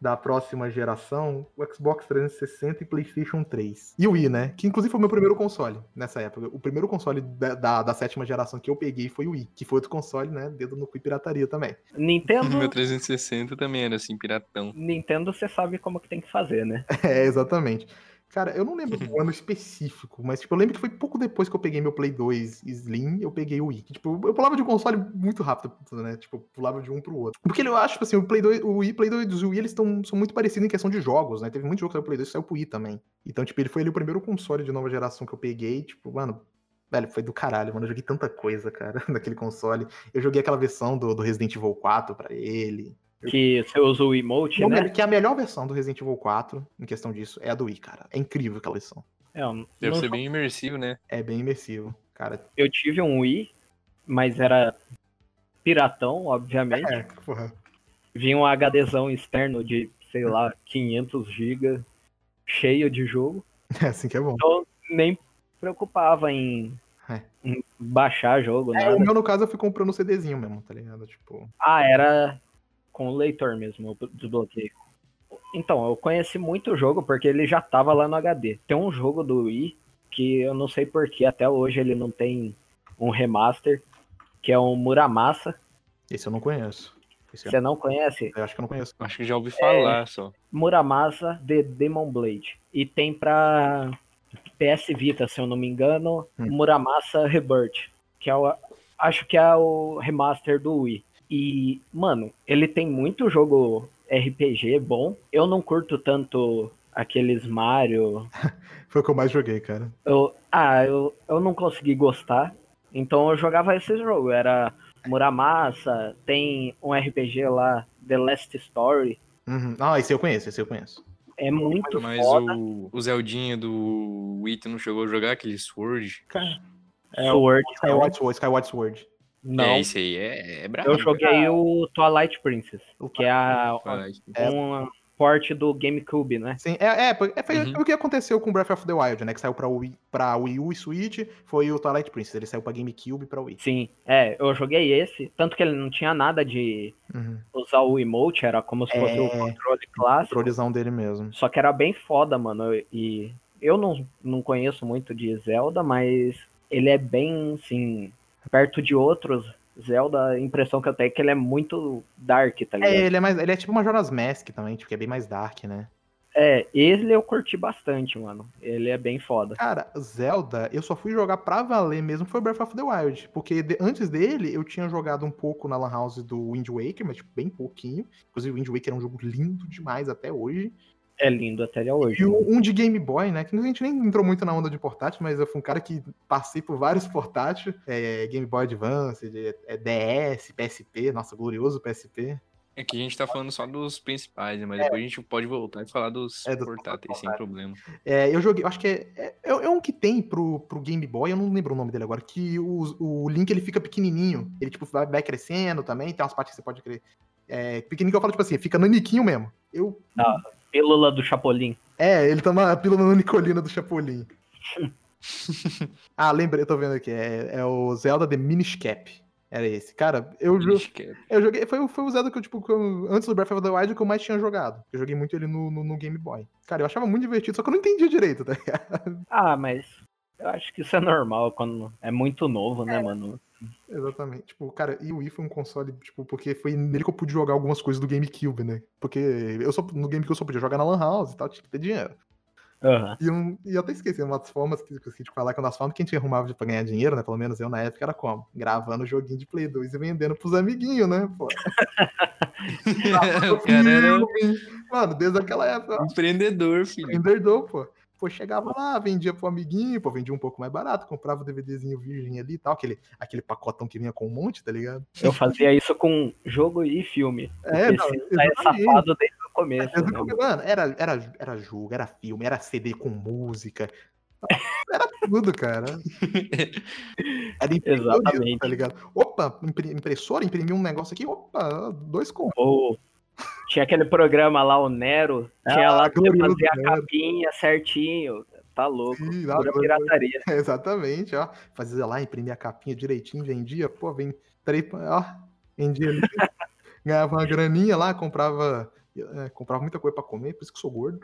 da próxima geração, o Xbox 360 e PlayStation 3. E o Wii, né? Que inclusive foi o meu primeiro console nessa época. O primeiro console da, da, da sétima geração que eu peguei foi o Wii, que foi outro console, né? Dedo no cu e pirataria também. Nintendo, Meu 360 também era assim, piratão. Nintendo você sabe como que tem que fazer, né? É, exatamente. Cara, eu não lembro do ano específico, mas tipo, eu lembro que foi pouco depois que eu peguei meu Play 2 Slim, eu peguei o Wii. Tipo, eu pulava de um console muito rápido, né? Tipo, pulava de um pro outro. Porque eu acho, tipo assim, o Play 2, o Wii, Play 2 e o Wii, eles tão, são muito parecidos em questão de jogos, né? Teve muito jogo que saiu pro Play 2 que saiu pro Wii também. Então, tipo, ele foi ali o primeiro console de nova geração que eu peguei, tipo, mano, velho, foi do caralho, mano. Eu joguei tanta coisa, cara, naquele console. Eu joguei aquela versão do, do Resident Evil 4 pra ele. Que você usa o emote, né? Que é a melhor versão do Resident Evil 4, em questão disso, é a do Wii, cara. É incrível aquela versão. É, Deve ser jo- bem imersivo, né? É bem imersivo, cara. eu tive um Wii, mas era piratão, obviamente. É, porra. Vinha um HDzão externo de, sei lá, 500 GB, cheio de jogo. É assim que é bom. Então nem preocupava em, É. em baixar jogo, É, nada. o meu, no caso, eu fui comprando o CDzinho mesmo, tá ligado? Tipo, Ah, era com o leitor mesmo, o desbloqueio. Então, eu conheci muito o jogo porque ele já tava lá no HD. Tem um jogo do Wii que eu não sei porquê, até hoje ele não tem um remaster, que é um Muramasa. esse eu não conheço. Esse eu, Você não conhece? eu acho que eu não conheço. Acho que já ouvi falar só. Muramasa The Demon Blade. E tem pra PS Vita, se eu não me engano, Hum. Muramasa Rebirth, que é o, acho que é o remaster do Wii. E, mano, ele tem muito jogo RPG bom. Eu não curto tanto aqueles Mario. Foi o que eu mais joguei, cara. Eu, ah, eu, eu não consegui gostar. Então eu jogava esse jogo. Era Muramasa, tem um RPG lá, The Last Story. Uhum. Ah, esse eu conheço, esse eu conheço. É muito Mas foda. o, o Zeldinha do Wii, não chegou a jogar aquele Sword? Cara, Sword. Skyward Sword, Skyward Sword. Não, É, esse aí é, é brabo. eu joguei o Twilight Princess, que é a. É. um porte do GameCube, né? Sim, é, é, foi, é, foi Uhum. o que aconteceu com Breath of the Wild, né? Que saiu pra Wii, pra Wii U e Switch, foi o Twilight Princess. Ele saiu pra GameCube e pra Wii. Sim, é, eu joguei esse, tanto que ele não tinha nada de Uhum. usar o emote, era como se fosse o É. controle clássico. Controlezão dele mesmo. Só que era bem foda, mano. E eu não, não conheço muito de Zelda, mas ele é bem, assim, perto de outros Zelda, a impressão que eu tenho é que ele é muito dark, tá ligado? É, É, ele é mais. Ele é tipo uma Jonas Mask também, tipo, que é bem mais dark, né? ele eu curti bastante, mano. Ele é bem foda. Cara, Zelda, eu só fui jogar pra valer mesmo foi Breath of the Wild. Porque de- antes dele, eu tinha jogado um pouco na Lan House do Wind Waker, mas tipo, bem pouquinho. Inclusive, o Wind Waker é um jogo lindo demais até hoje. É lindo até hoje. E um um de Game Boy, né? Que a gente nem entrou muito na onda de portátil, mas eu fui um cara que passei por vários portáteis. É, Game Boy Advance, de- é DS, PSP, nossa, glorioso PSP. É que a gente tá falando só dos principais, né? Mas depois a gente pode voltar e falar dos É, dos portáteis sem problema. É, eu joguei, eu acho que é, é, é um que tem pro, pro Game Boy, eu não lembro o nome dele agora, que o, o Link ele fica pequenininho, ele tipo vai, vai crescendo também, tem umas partes que você pode crer. É, pequenininho que eu falo, tipo assim, fica naniquinho mesmo. Eu, Pílula do Chapolin. é, ele toma a pílula nanicolina do Chapolin. ah, lembrei, eu tô vendo aqui, é, é o Zelda The Minish Cap. Era esse. Cara, eu, jo- é- eu joguei, foi, o- foi o Zelda que eu, tipo, que eu- antes do Breath of the Wild, que eu mais tinha jogado. Eu joguei muito ele no, no, no Game Boy. Cara, eu achava muito divertido, só que eu não entendia direito, tá ligado? Ah, mas eu acho que isso é normal quando é muito novo, né, mano? Exatamente. Tipo, cara, e o Wii foi um console, tipo, porque foi nele que eu pude jogar algumas coisas do GameCube, né? Porque eu só, no GameCube eu só podia jogar na Lan House e tal, tinha que ter dinheiro. Aham. E, um, e eu até esqueci umas formas que eu esqueci de falar que uma das formas que a gente arrumava pra ganhar dinheiro, né? Pelo menos eu na época era como? Gravando joguinho de Play 2 e vendendo pros amiguinhos, né? Pô. cara era. Mano, desde aquela época, empreendedor, filho. vendedor, pô. Pô, chegava lá, vendia pro amiguinho, pô, vendia um pouco mais barato, comprava o DVDzinho virgem ali e tal, aquele, aquele pacotão que vinha com um monte, tá ligado? Eu fazia isso com jogo e filme. É, não, tá exatamente. safado desde o começo. Desde né, Mano, era, era, era jogo, era filme, era CD com música. Era tudo, cara. Era empreendedorismo, Exatamente. tá ligado? Opa, impressora, imprimir um negócio aqui, opa, dois contos. Ou tinha aquele programa lá, o Nero, tinha Ah, lá glorioso fazia a capinha certinho. Tá louco. Ih, Pura pirataria. Exatamente, ó. Fazia lá, imprimia a capinha direitinho, vendia, pô, vem três, ó, vendia ali, ganhava uma graninha lá, comprava, é, comprava muita coisa pra comer, por isso que sou gordo.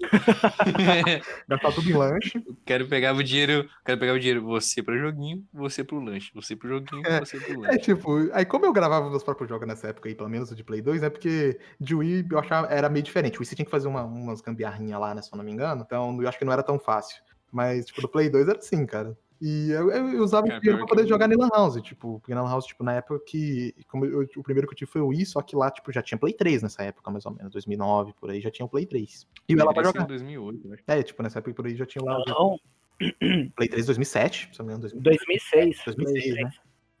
Gastava tudo em lanche. quero pegar o dinheiro, quero pegar o dinheiro, você pro joguinho, você pro lanche, você pro joguinho, É, você pro É lanche. tipo, aí como eu gravava meus próprios jogos nessa época aí, pelo menos o de Play 2, né? Porque de Wii eu achava era meio diferente. O Wii você tinha que fazer uma- umas gambiarrinhas lá, né? Se eu não me engano. Então eu acho que não era tão fácil. Mas, tipo, do Play 2 era assim, cara. E eu, eu- usava Cara, o dinheiro pra que poder eu- jogar na Lan House, tipo, porque na Lan House, tipo, na época que. Como eu- o primeiro que eu tive foi o Wii, só que lá, tipo, já tinha Play 3 nessa época, mais ou menos, 2009, por aí, já tinha o Play 3. E ela pra Esse é jogar. 2008, né? É, tipo, nessa época por aí já tinha lá o Não, Play 3 2007, se eu não me engano, 2006. 2006, né?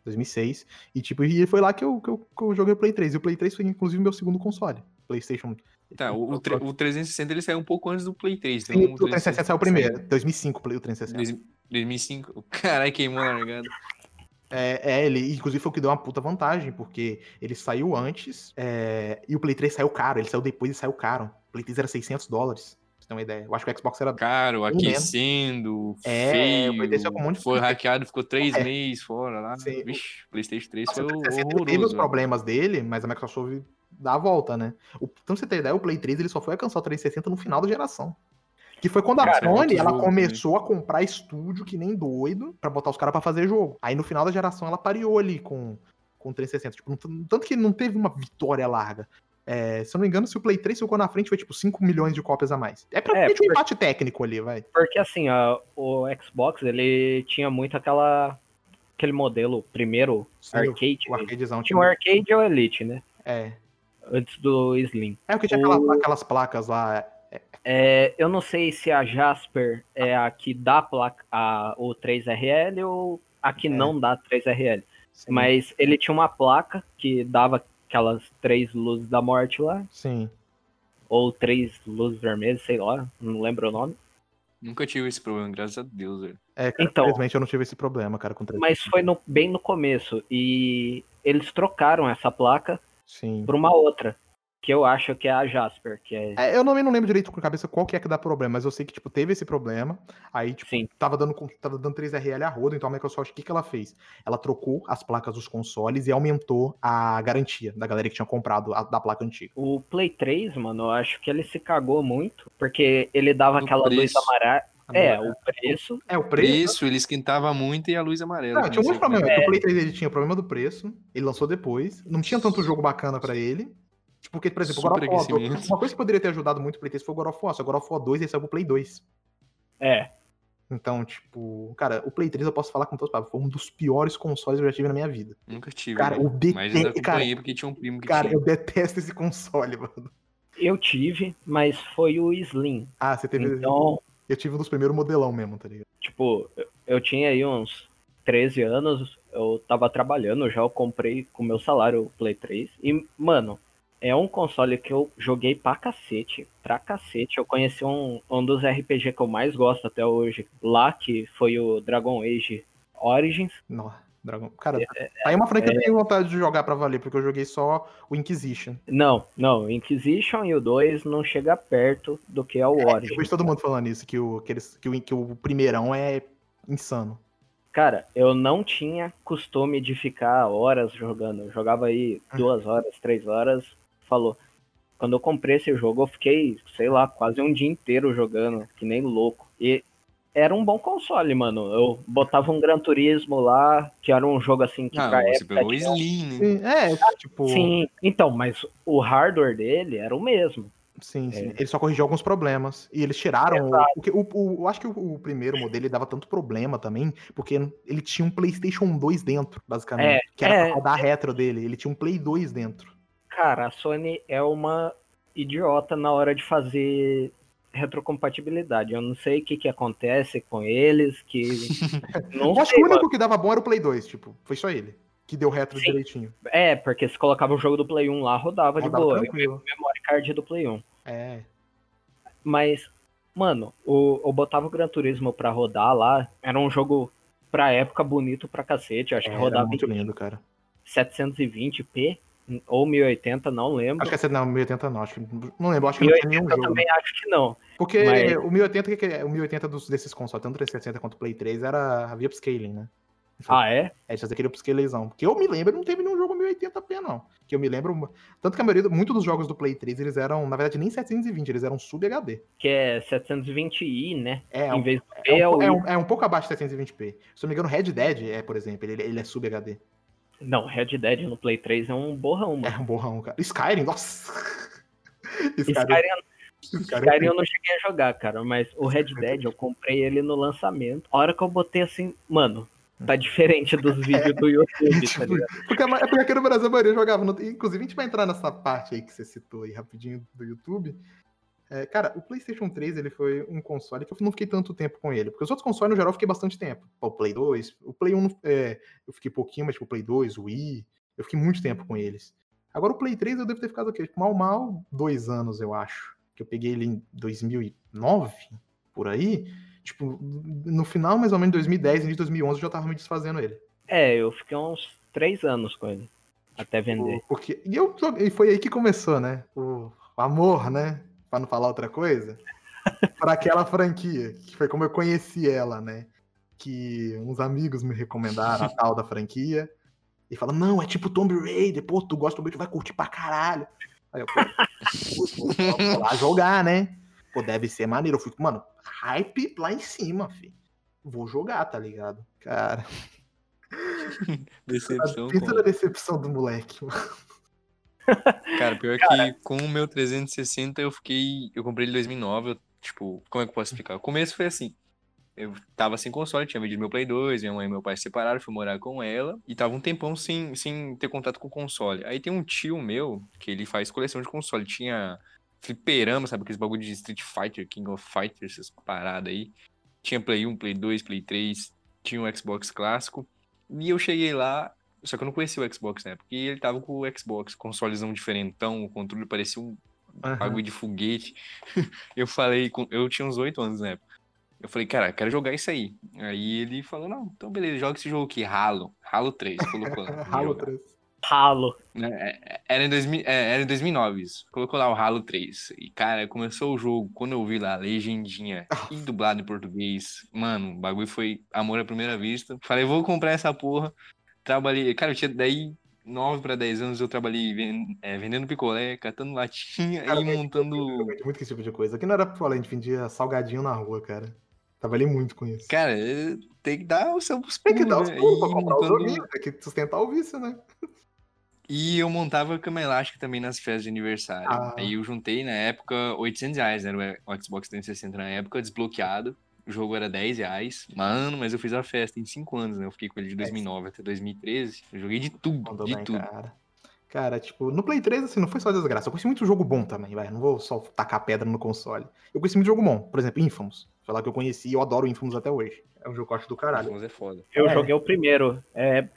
2006. E, tipo, e foi lá que eu, que, eu, que eu joguei o Play 3. E o Play 3 foi, inclusive, meu segundo console. PlayStation. Tá, o, o, o 360 ele saiu um pouco antes do Play 3. Sim, Então, o 360 saiu primeiro. 2005 o Play- o 360. Dois- 2005. Caralho, queimou na largada. É, é, ele, inclusive, foi o que deu uma puta vantagem, porque ele saiu antes é, e o Play 3 saiu caro. Ele saiu depois e saiu caro. O Play 3 era 600 dólares. Pra você ter uma ideia. Eu acho que o Xbox era. Caro, aquecendo, É, feio. o Play 3 saiu com um monte de foi coisa. hackeado, ficou três É. meses fora lá. Sim. Vixe, PlayStation 3 Nossa, foi o 360 teve os horroroso. velho. problemas dele, mas a Microsoft dá a volta, né? O, então, pra você ter ideia, o Play 3 ele só foi alcançar o 360 no final da geração. Que foi quando a Cara, Sony ela jogo, começou a comprar estúdio que nem doido pra botar os caras pra fazer jogo. Aí no final da geração ela pareou ali com com o 360. Tipo, tanto que não teve uma vitória larga. É, se eu não me engano, se o Play 3 ficou na frente, foi tipo 5 milhões de cópias a mais. É praticamente um por- empate técnico ali, vai. Porque assim, ó, o Xbox, ele tinha muito aquela. aquele modelo primeiro Sim, arcade. O arcadezão. Tinha o arcade e o Elite, né? É. Antes do Slim. É porque tinha O- aquela- aquelas placas lá. É, eu não sei se a Jasper é a que dá placa, a, o 3RL ou a que É. não dá 3RL. Sim, Mas ele tinha uma placa que dava aquelas três luzes da morte lá, Sim. ou três luzes vermelhas, sei lá, não lembro o nome. Nunca tive esse problema, graças a Deus, velho. É, cara, Então- infelizmente eu não tive esse problema, cara, com 360. Mas foi no- bem no começo. E eles trocaram essa placa Sim. por uma outra. Que eu acho que é a Jasper, que é. É, eu também não lembro direito com a cabeça qual que é que dá problema, mas eu sei que, tipo, teve esse problema. Aí, tipo, Sim. tava dando, tava dando 3RL a roda, então a Microsoft, o que, que ela fez? Ela trocou as placas dos consoles e aumentou a garantia da galera que tinha comprado a, da placa antiga. O Play 3, mano, eu acho que ele se cagou muito, porque ele dava aquela luz preço. amarela. É, o preço. É, o preço. Preço, ele esquentava muito e a luz amarela. Não, tinha um monte de Não sei problema. É. O Play 3 ele tinha o problema do preço, ele lançou depois, não tinha tanto jogo bacana pra ele. Porque, por exemplo, o God of War, uma coisa que poderia ter ajudado muito o Play 3 foi o God of War, só o God of War 2 ele saiu pro Play 2. É, Então, tipo, cara, o Play 3 eu posso falar com as palavras, foi um dos piores consoles que eu já tive na minha vida. Nunca tive. Cara, né? eu detesto- Mas eu cara, porque tinha um primo que Cara, tinha. eu detesto esse console, mano. eu tive, mas foi o Slim. Ah, você teve. Então, Eu tive um dos primeiros modelão mesmo, tá ligado? tipo, eu- eu tinha aí uns 13 anos, eu tava trabalhando, já eu comprei com meu salário o Play 3. E, mano, é um console que eu joguei pra cacete, pra cacete. Eu conheci um, um dos RPG que eu mais gosto até hoje lá, que foi o Dragon Age Origins. Não, Dragon. Cara, aí é uma franquia que eu tenho vontade de jogar pra valer, porque eu joguei só o Inquisition. Não, não, Inquisition e o 2 não chega perto do que é o Eu Origins. vejo todo mundo falando isso, que o, que, eles, que, o, que o primeirão é insano. Cara, eu não tinha costume de ficar horas jogando. Eu jogava aí duas horas, três horas. Falou. Quando eu comprei esse jogo, eu fiquei, sei lá, quase um dia inteiro jogando, que nem louco. E era um bom console, mano. Eu botava um Gran Turismo lá, que era um jogo assim que Ah, pra você época pegou o tinha Slim, né? Sim, é, tipo. Sim, Sim, então, mas o hardware dele era o mesmo. sim. É. Ele só corrigiu alguns problemas. E eles tiraram. O, o, o- eu acho que o, o primeiro modelo ele dava tanto problema também, porque ele tinha um PlayStation 2 dentro, basicamente. É, que era é. pra rodar a retro dele. Ele tinha um Play 2 dentro. Cara, a Sony é uma idiota na hora de fazer retrocompatibilidade. Eu não sei o que, que acontece com eles, que. Não eu acho que o único que dava bom era o Play 2, tipo, foi só ele. Que deu retro Sim. direitinho. É, porque se colocava o jogo do Play 1 lá, rodava de Rodava boa. tranquilo. O memory card do Play 1. É. Mas, mano, o, eu botava o Gran Turismo pra rodar lá. Era um jogo pra época bonito pra cacete. Eu acho que Era rodava muito lindo, cara. 720p ou 1080, não lembro. Acho que não, 1080 não, acho que não lembro, acho que não tinha nenhum 1080 eu jogo. também acho que não. Porque mas- o 1080 que que é? o 1080 dos, desses consoles, tanto 360 quanto Play 3 era via upscaling, né? Ah, é? É, eles aquele upscalezão. Porque eu me lembro, não teve nenhum jogo 1080p não. Que eu me lembro, tanto que a maioria, muito dos jogos do Play 3, eles eram, na verdade, nem 720, eles eram sub HD. Que é 720i, né? É, em um, vez do é, P, é um, é, um, é um pouco abaixo de 720p. Se eu não me engano, Red Dead é, por exemplo, ele, ele é sub HD. Não, Red Dead no Play 3 é um borrão, É mano. um borrão, cara. Skyrim, nossa. Skyrim, Skyrim, Skyrim, Skyrim eu não cheguei a jogar, cara, mas o Red Dead eu comprei ele no lançamento. A hora que eu botei assim, mano, tá diferente dos vídeos do YouTube, tá Tipo, ligado? Porque, é porque aqui no Brasil a maioria jogava. no- Inclusive, a gente vai entrar nessa parte aí que você citou aí rapidinho do YouTube. É, cara, o PlayStation 3 ele foi um console que eu não fiquei tanto tempo com ele. Porque os outros consoles, no geral, eu fiquei bastante tempo. O Play 2, o Play 1 é, eu fiquei pouquinho, mas tipo, o Play 2, o Wii, eu fiquei muito tempo com eles. Agora o Play 3 eu devo ter ficado o quê? Tipo, mal, mal, dois anos, eu acho. Que eu peguei ele em 2009, por aí. Tipo, no final, mais ou menos, de 2010, início de 2011, eu já tava me desfazendo ele. É, eu fiquei uns três anos com ele. Até vender. O- Porque, e, eu, e foi aí que começou, né? O amor, né? Pra não falar outra coisa. para aquela franquia, que foi como eu conheci ela, né? Que uns amigos me recomendaram a tal da franquia. E falam, não, é tipo Tomb Raider, pô, tu gosta do Tomb Raider, tu vai curtir pra caralho. Aí eu, pô, vou, lá jogar, né? Pô, deve ser maneiro. Eu fui, mano, hype lá em cima, filho. Vou jogar, tá ligado? Cara, Decepção. pensa na decepção do moleque. mano. Cara, pior que com o meu 360 eu fiquei. Eu comprei ele em 2009. Eu, tipo, como é que eu posso explicar? O começo foi assim. Eu tava sem console, tinha vendido meu Play 2, minha mãe e meu pai se separaram, fui morar com ela. E tava um tempão sem, sem ter contato com o console. Aí tem um tio meu, que ele faz coleção de console. Tinha fliperama, sabe? Aqueles bagulho de Street Fighter, King of Fighters, essas paradas aí. Tinha Play 1, Play 2, Play 3. Tinha um Xbox clássico. E eu cheguei lá, só que eu não conhecia o Xbox, né? Porque ele tava com o Xbox, consolezão diferentão, o controle parecia um Aham. bagulho de foguete. eu falei, com- eu tinha uns 8 anos na época. Eu falei, cara, quero jogar isso aí. Aí ele falou, não, então beleza, joga esse jogo aqui, Halo. Halo 3, colocou Halo jogar. 3. Halo. É, Era em, 2000, é, era em 2009 isso. Colocou lá o Halo 3. E, cara, começou o jogo. Quando eu vi lá a legendinha e dublado em português, mano, o bagulho foi amor à primeira vista. Falei, vou comprar essa porra. Trabalhei. Cara, eu tinha daí 9 para 10 anos eu trabalhei ven- é, vendendo picolé, catando latinha Cara, e montando. Eu vejo muito com esse tipo de coisa. Aqui não era picolé, a gente vendia salgadinho na rua, cara. Trabalhei muito com isso. Cara, é, tem que dar o seu pulos, Tem que dar os né? pulos pra comprar os montando- joguinhos, tem que sustentar o vício, né? E eu montava cama elástica também nas festas de aniversário. Ah. Aí eu juntei na época 800 reais, né? O Xbox 360 na época, desbloqueado. O jogo era 10 reais. Mano, mas eu fiz a festa em 5 anos, né? Eu fiquei com ele de 2009 até 2013. Eu joguei de tudo, Mandou de bem, tudo. cara. Cara, tipo, no Play 3, assim, não foi só desgraça. Eu conheci muito jogo bom também, vai. Não vou só tacar pedra no console. Eu conheci muito jogo bom. Por exemplo, Infamous. Foi lá que eu conheci e eu adoro Infamous até hoje. É um jogo que eu acho do caralho. Mas é foda. Eu É. joguei o primeiro. É,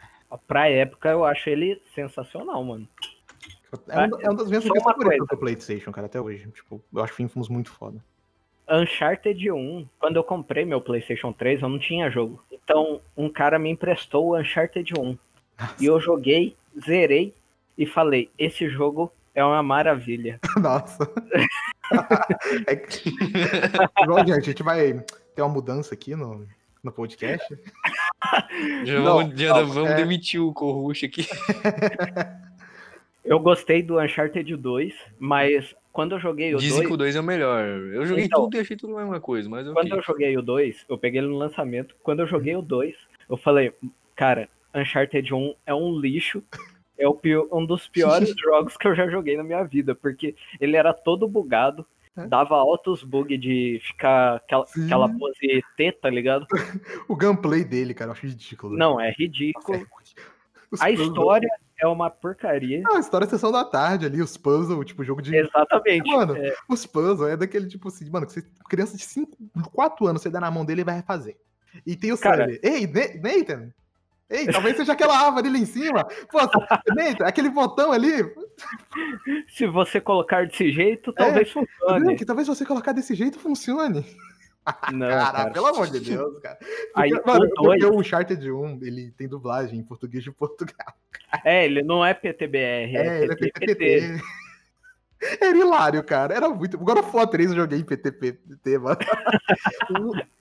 pra época, eu acho ele sensacional, mano. É, um, é uma das minhas uma favoritas do PlayStation, cara, até hoje. Tipo, eu acho Infamous muito foda. Uncharted 1, quando eu comprei meu PlayStation 3, eu não tinha jogo. Então, um cara me emprestou o Uncharted 1. E eu joguei, zerei e falei: esse jogo é uma maravilha. Nossa. é que... Bom, gente, a gente vai ter uma mudança aqui no, no podcast. Já Não, vamos, já calma, vamos é- demitir o Corruxa aqui. Eu gostei do Uncharted 2, mas quando eu joguei o Dizem 2. que o 2 é o melhor. Eu joguei Então, tudo e achei tudo a mesma coisa, mas ok. Quando eu joguei o 2, eu peguei ele no lançamento. Quando eu joguei o 2, eu falei, cara, Uncharted 1 é um lixo. É o pio- um dos piores jogos que eu já joguei na minha vida, porque ele era todo bugado, É. dava altos bugs de ficar aquela, Sim. aquela pose T, tá ligado? O gameplay dele, cara, eu acho ridículo. Não, é Nossa, ridículo. é. Os A história é uma porcaria. Ah, a história é sessão da tarde ali, os puzzles, tipo, jogo de. Exatamente. Mano, É, os puzzles é daquele tipo assim, mano, que você, criança de 5, 4 anos, você dá na mão dele e vai refazer. E tem o Cara-. Ei, Na- Nathan! Ei, talvez seja aquela árvore ali em cima. Pô, Nathan, aquele botão ali. se você colocar desse jeito, talvez funcione. Que talvez você colocar desse jeito funcione. Não, Cara, cara. pelo amor de Deus, cara. Porque, Aí, mano, o porque dois- o Uncharted 1, ele tem dublagem em português de Portugal. É, ele não é PTBR, é, É, ele é PTPT. Era hilário, cara. Era muito. Agora War 3 eu joguei em PTPT, mano.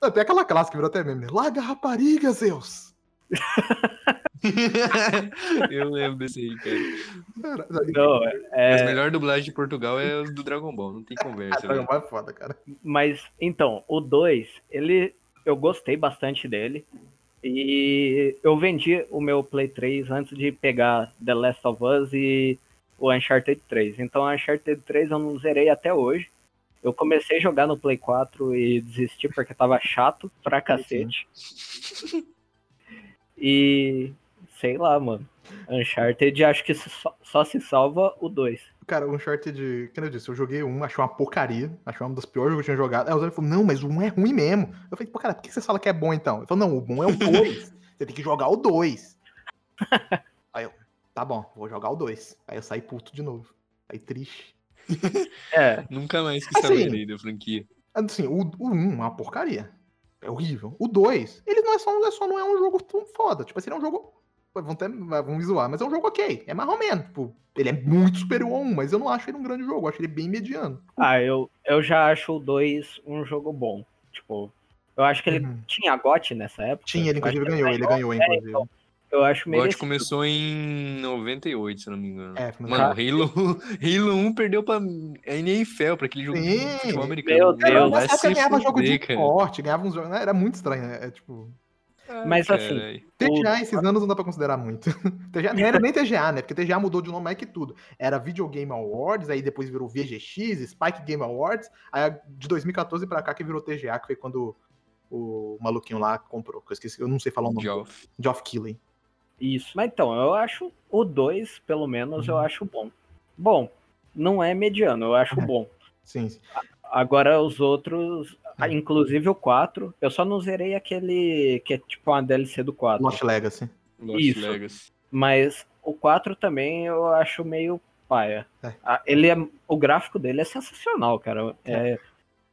Até aquela classe que virou até meme. né? Larga a rapariga, Zeus. eu lembro desse aí, cara. Não, é, Mas a melhor dublagem de Portugal é os do Dragon Ball, não tem Ah, conversa. Dragon velho. Ball é foda, cara. Mas, então, o 2, ele. Eu gostei bastante dele. E eu vendi o meu Play 3 antes de pegar The Last of Us e o Uncharted 3. Então, o Uncharted 3 eu não zerei até hoje. Eu comecei a jogar no Play 4 e desisti porque tava chato pra cacete. E sei lá, mano. Uncharted acho que só, só se salva o 2. Cara, o Uncharted, como eu disse, eu joguei um, achei uma porcaria. Achei uma das piores jogos que eu tinha jogado. Aí o Zé falou, não, mas o um é ruim mesmo. Eu falei, pô, cara, por que você fala que é bom então? Ele falou, não, o bom é o 2. você tem que jogar o 2. Aí eu, tá bom, vou jogar o 2. Aí eu saí puto de novo. Aí triste. É, Nunca mais quis Assim, saber da franquia. Assim, o 1 um é uma porcaria. É horrível. O 2, ele não é só, é só não é um jogo tão foda. Tipo assim, ele é um jogo. Vão, até, vão me zoar, mas é um jogo ok. É mais ou menos. Tipo, ele é muito superior a um, mas eu não acho ele um grande jogo. Eu acho ele bem mediano. Ah, eu, eu já acho o 2 um jogo bom. Tipo, eu acho que ele Uhum. tinha GOT nessa época. Tinha, ele inclusive ganhou. Ele ganhou, inclusive. então, Eu acho O meio. GOT começou em 98, se eu não me engano. É, Mano, Halo, Halo 1 perdeu pra NFL, pra aquele jogo de Sim. futebol americano. Meu Mano, Deus. Nessa época ganhava jogo de cara. esporte, ganhava uns jogos. né? Era muito estranho, né? É tipo. Mas, assim. TGA esses anos não dá pra considerar muito. TGA, não era nem TGA, né? Porque TGA mudou de nome é que tudo. Era Video Game Awards, aí depois virou VGX, Spike Game Awards, aí de 2014 pra cá que virou TGA, que foi quando o maluquinho lá comprou. Que eu esqueci, eu não sei falar o nome. Geoff. Geoff Keighley. Isso. Mas então, eu acho o 2, pelo menos, Uhum. eu acho bom. Bom, não é mediano, eu acho É. bom. Sim, sim. Agora os outros, É. inclusive o 4, eu só não zerei aquele que é tipo uma DLC do 4. Lost Legacy. Lost Isso. Legacy. Mas o 4 também eu acho meio paia. É. Ele é, o gráfico dele é sensacional, cara. É, é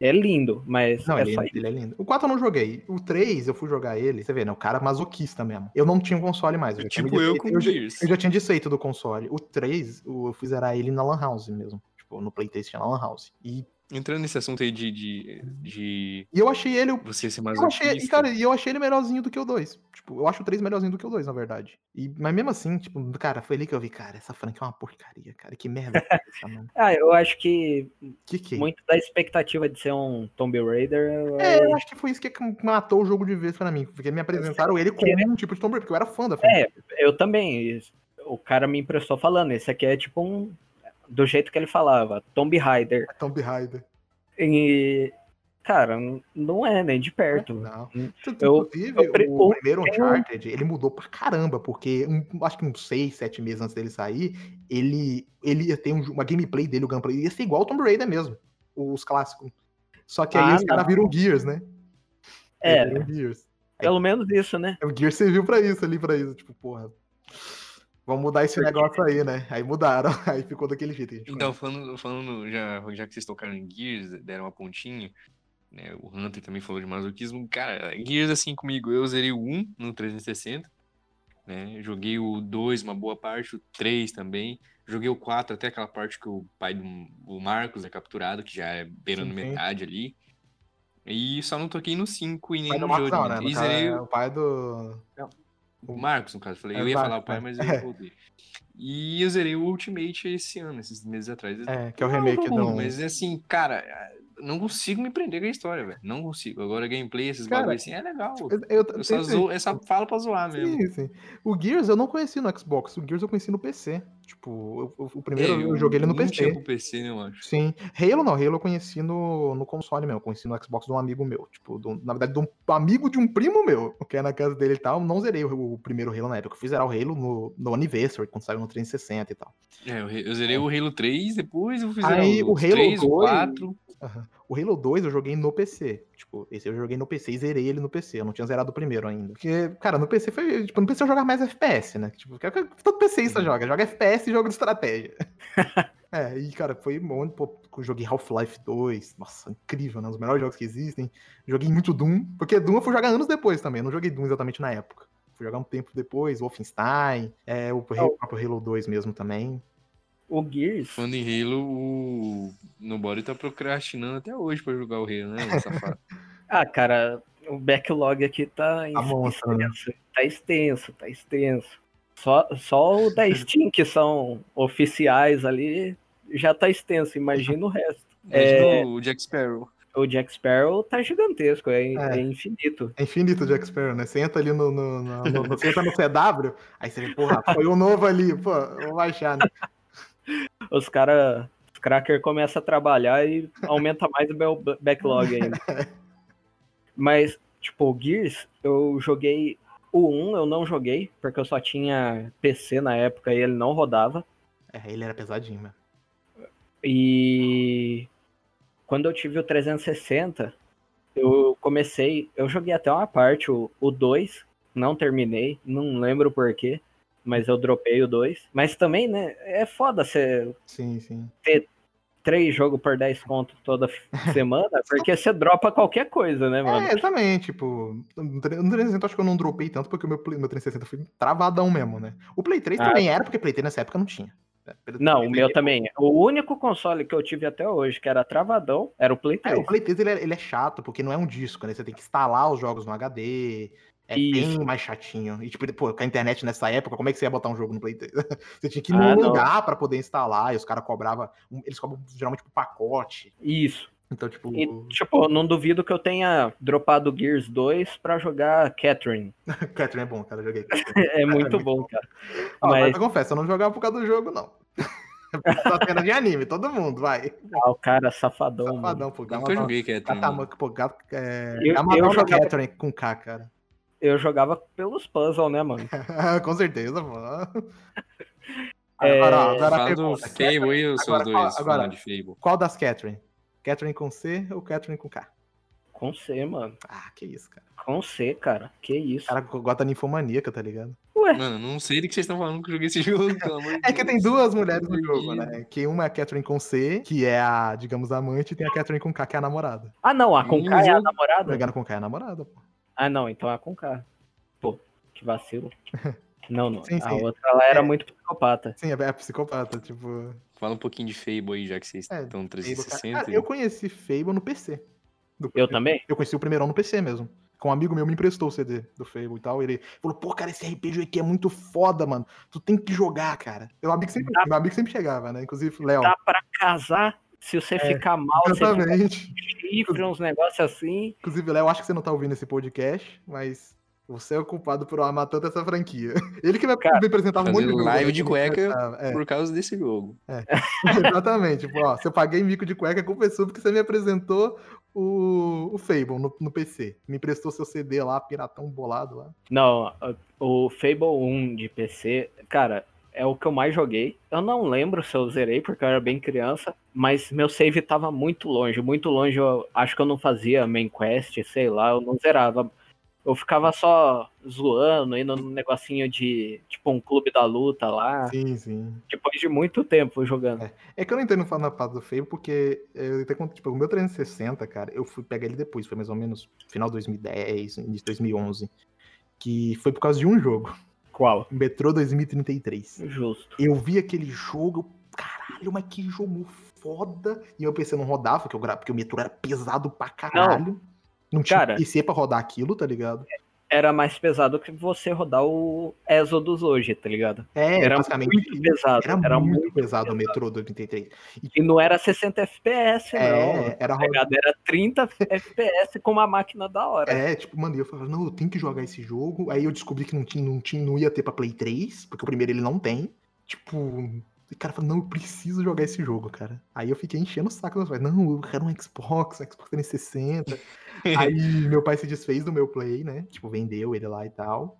lindo, mas Não, é ele, só ele é lindo. O 4 eu não joguei. O 3 eu fui jogar ele. Você vê, né? O cara é masoquista mesmo. Eu não tinha um console mais. Eu Tipo eu com eu, já- eu já tinha desfeito do console. O 3, eu fui zerar ele na Lan House mesmo. Tipo, no Playtest na Lan House. E, Entrando nesse assunto aí de, de, de e eu achei ele. o- você ser Eu masoquista. achei, e, cara, e eu achei ele melhorzinho do que o 2. Tipo, eu acho o 3 melhorzinho do que o 2, na verdade. E, mas mesmo assim, tipo, cara, foi ali que eu vi, cara, essa franquia é uma porcaria, cara. Que merda que é essa, mano. Ah, eu acho que Que que é? muito da expectativa de ser um Tomb Raider. eu- É, eu acho que foi isso que matou o jogo de vez pra mim. Porque me apresentaram ele como um tipo de Tomb Raider, porque eu era fã da franquia. É, eu também. O cara me impressou falando, esse aqui é tipo um. Do jeito que ele falava, Tomb Raider. Tomb Raider. E. Cara, não é nem de perto. Não. Hum. Eu, Inclusive, eu o o- primeiro Uncharted, ele mudou pra caramba, porque um- acho que uns 6, 7 meses antes dele sair, ele, ele ia ter um- uma gameplay dele, o gameplay ia ser igual ao Tomb Raider mesmo, os clássicos. Só que aí Ah, os caras não. viram Gears, né? É. Gears. Pelo menos isso, né? O Gears serviu pra isso ali, pra isso. Tipo, porra, vamos mudar esse negócio aí, né? Aí mudaram, aí ficou daquele jeito. Então, falando, falando já, já que vocês tocaram em Gears, deram uma pontinha, né? O Hunter também falou de masoquismo. Cara, Gears, assim, comigo, eu zerei o 1 no 360, né? Joguei o 2 uma boa parte, o 3 também. Joguei o 4 até aquela parte que o pai do o Marcos é capturado, que já é beirando Sim, sim. metade ali. E só não toquei no 5 e nem no Marcos não, Judgment. né? No E zerei é o pai do... o Marcos, no caso. Falei, É, eu ia vai, falar o pai, é. mas eu voltei. E eu zerei o Ultimate esse ano, esses meses atrás. É, que é o remake não, do... Mas assim, cara, não consigo me prender com a história, velho. Não consigo. Agora, gameplay, esses Cara, bagulho assim, é legal. Eu, eu, Eu só, zoo, eu só falo pra zoar mesmo. Sim, sim. O Gears eu não conheci no Xbox, o Gears eu conheci no PC. Tipo, eu- o primeiro É, eu joguei ele no não tinha PC. pro PC, né, eu acho. Sim. Halo não, Halo eu conheci no, no console mesmo, eu conheci no Xbox de um amigo meu. Tipo, do- na verdade, de um amigo de um primo meu, que é na casa dele e tal. Não zerei o, o primeiro Halo na época. Eu zerar o Halo no, no Anniversary, quando saiu no 360 e tal. É, eu, re- eu zerei o Halo 3, depois eu fiz zerar Aí, o os Halo 3, o 2, 4. Aham. O Halo 2 eu joguei no PC. Tipo, esse eu joguei no PC e zerei ele no PC. Eu não tinha zerado o primeiro ainda. Porque, cara, no PC foi. Tipo, no PC eu jogava mais FPS, né? Tipo, é todo PCista Uhum. joga. Joga FPS e jogo de estratégia. é, e, cara, foi bom. Pô, eu joguei Half-Life 2. Nossa, incrível, né? Um dos melhores jogos que existem. Joguei muito Doom. Porque Doom eu fui jogar anos depois também. Eu não joguei Doom exatamente na época. Fui jogar um tempo depois, Wolfenstein, é, o próprio Halo 2 mesmo também. O Gears. Falando em Halo, o Nobody tá procrastinando até hoje pra jogar o Halo, né, safado? Ah, cara, o backlog aqui tá, Tá monstro, né? extenso. Tá extenso, tá extenso. Só, só o da Steam, que são oficiais ali, já tá extenso. Imagina o resto. É. o Jack Sparrow. O Jack Sparrow tá gigantesco, é, É. é infinito. É infinito o Jack Sparrow, né? Você entra ali no, no, no, no- Você entra no CW, aí você vê, porra, foi o novo ali, pô, vou baixar, né? Os caras. Os crackers começam a trabalhar e aumenta mais o meu backlog ainda. Mas, tipo, o Gears, eu joguei. O 1 eu não joguei, porque eu só tinha PC na época e ele não rodava. É, ele era pesadinho, mano. E quando eu tive o 360, eu comecei. Eu joguei até uma parte, o, o 2, não terminei, não lembro porquê, mas eu dropei o 2. Mas também, né, é foda você Sim, sim. três jogos por 10 conto toda semana, porque você dropa qualquer coisa, né, mano? É, também, tipo, no 360 acho que eu não dropei tanto porque o meu, meu 360 foi travadão mesmo, né? O Play 3 Ah. também era, porque Play 3 nessa época não tinha. Não, o meu também. O único console que eu tive até hoje, que era travadão, era o Play É, 3. o Play 3 ele é, ele é chato, porque não é um disco, né? Você tem que instalar os jogos no HD. É Isso. bem mais chatinho. E, tipo, pô, com a internet nessa época, como é que você ia botar um jogo no Play 3? você tinha que ir Ah, num não. lugar pra poder instalar, e os caras cobravam. Eles cobram geralmente por pacote. Isso. Então, tipo. E, tipo, não duvido que eu tenha dropado Gears 2 pra jogar Catherine. Catherine é bom, cara. Eu joguei. Catherine. É muito muito bom, cara. Ó, mas... Mas eu confesso, eu não jogava por causa do jogo, não. Só cena de anime, todo mundo, vai. ah, o cara safadão. mano. Safadão, pô. Nunca joguei é tão... Gatama- Pô, gato, é... Eu- eu jogava- Catherine com K, cara. Eu jogava pelos puzzles, né, mano? com certeza, pô. É, Agora, agora Fala do. Fable aí, os seus agora, dois agora- de Fable. Qual das Catherine? Catherine com C ou Catherine com K? Com C, mano. Ah, que isso, cara. Com C, cara. Que isso. O cara gota ninfomaníaca, tá ligado? Ué, Mano, não sei do que vocês estão falando que eu joguei esse jogo, pelo amor de É que tem duas mulheres no jogo, né? Que uma é a Catherine com C, que é a, digamos, a amante, e tem a Catherine com K, que é a namorada. Ah, não, a com Hum, K é a namorada? Pegando com K é a namorada, pô. Ah, não, então é a com K. Pô, que vacilo. Não, não. Sim, A sim. outra ela era É. muito psicopata. Sim, é, é psicopata, tipo. Fala um pouquinho de Fable aí, já que vocês É, estão Fable, cara. 360. Cara, eu conheci Fable no PC. Do- Eu também? Eu conheci o primeirão no PC mesmo. Com um amigo meu me emprestou o CD do Fable e tal. Ele falou, pô, cara, esse RPG aqui é muito foda, mano. Tu tem que jogar, cara. Meu amigo sempre, Dá- meu amigo sempre chegava, né? Inclusive, Léo. Dá pra casar se você ficar mal, você É, Exatamente. com chifre, uns negócios assim. Inclusive, Léo, acho que você não tá ouvindo esse podcast, mas você é o culpado por amar tanto essa franquia. Ele que vai Cara, me apresentar um monte de live de cueca. É, Por causa desse jogo. exatamente. Tipo, ó, se eu paguei mico de cueca, a culpa é sua porque você me apresentou o, o Fable no, no PC. Me emprestou seu CD lá, piratão bolado lá. Não, o Fable 1 de PC, cara, é o que eu mais joguei. Eu não lembro se eu zerei, porque eu era bem criança, mas meu save tava muito longe, muito longe. Eu acho que eu não fazia main quest, sei lá, eu não zerava. Eu ficava só zoando, indo num negocinho de, tipo, um clube da luta lá, Sim, sim. depois de muito tempo jogando. É que eu não entendo falar na parte do Fable, porque eu até conto, tipo, o meu 360, cara, eu fui pegar ele depois, foi mais ou menos final de 2010, início de 2011, que foi por causa de um jogo, Qual? Metrô 2033. Justo. Eu vi aquele jogo, caralho, mas que jogo foda, e eu pensei não rodava, porque, eu, gra- porque o Metrô era pesado pra caralho. Não, tinha Cara. PC pra rodar aquilo, tá ligado? Era mais pesado que você rodar o Exodus hoje, tá ligado? É, Era basicamente. muito pesado. Era, Era, muito, muito pesado o Metrô 2033. E, E não era 60 FPS, não. é, era Tá? Era 30 FPS com uma máquina da hora. É, tipo, mano, eu falava, não, eu tenho que jogar esse jogo. Aí eu descobri que não tinha, não tinha, não ia ter pra Play 3, porque o primeiro ele não tem. Tipo, o cara falou, não, eu preciso jogar esse jogo, cara. Aí eu fiquei enchendo o saco dos pais. Não, eu quero um Xbox, um Xbox 360. Aí meu pai se desfez do meu Play, né? Tipo, vendeu ele lá e tal.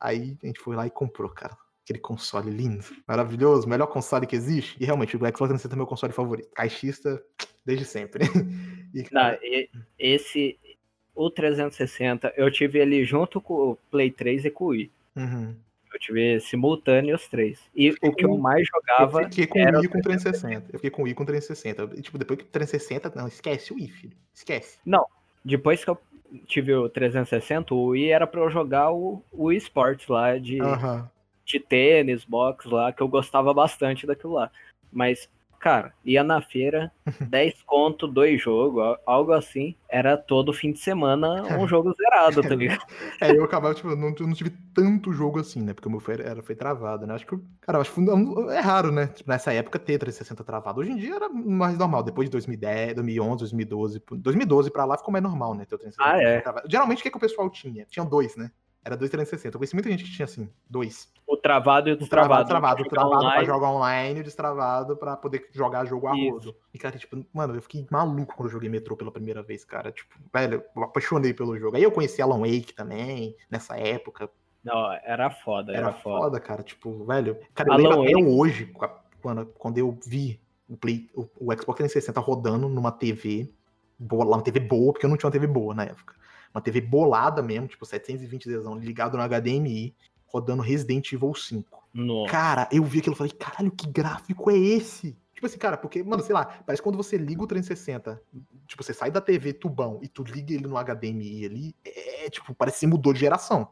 Aí a gente foi lá e comprou, cara. Aquele console lindo, maravilhoso, melhor console que existe. E realmente, o Xbox 360 é meu console favorito. Caixista, desde sempre. E, Não, cara, e- esse, o 360, eu tive ele junto com o Play 3 e com o Wii. uhum. Eu tive simultâneo os três. E o que eu mais Eu jogava fiquei com era o Wii com 360. Eu fiquei com o Wii com 360. E, tipo, depois que o 360, não, esquece o Wii, filho. Esquece. Depois que eu tive o 360, o Wii era pra eu jogar o, o eSports lá de, Aham. de tênis, box lá, que eu gostava bastante daquilo lá. Mas, cara, ia na feira, 10 conto, dois jogos, al- algo assim. Era todo fim de semana um jogo zerado, tá ligado? É, eu acabava, tipo, não, eu não tive tanto jogo assim, né? Porque o meu foi, era, foi travado, né? Acho que, cara, acho que é raro, né? Tipo, nessa época ter 360 travado. Hoje em dia era mais normal. Depois de 2010, 2011, 2012. 2012 pra lá ficou mais normal, né? Ter o 360 Ah, é. travado. Geralmente o que, que o pessoal tinha? Tinha dois, né? Era dois 360. Eu conheci muita gente que tinha assim, dois. O travado e o O travado, destravado. travado, travado pra jogar online, o destravado pra poder jogar jogo a rodo. E, cara, tipo, mano, eu fiquei maluco quando eu joguei Metrô pela primeira vez, cara. Tipo, velho, eu apaixonei pelo jogo. Aí eu conheci Alan Wake também, nessa época. Não, era foda, era, Era foda. foda, cara. Tipo, velho. Cara, eu Alan lembro até Wake- hoje, quando, quando eu vi o, Play, o, o Xbox 360 rodando numa TV, boa, lá uma TV boa, porque eu não tinha uma TV boa na época. Uma TV bolada mesmo, tipo 720 desão, ligado no HDMI, rodando Resident Evil 5. Nossa. Cara, eu vi aquilo e falei, caralho, que gráfico é esse? Tipo assim, cara, porque, mano, sei lá, parece que quando você liga o 360, tipo, você sai da TV tubão e tu liga ele no HDMI ali, é, tipo, parece que mudou de geração.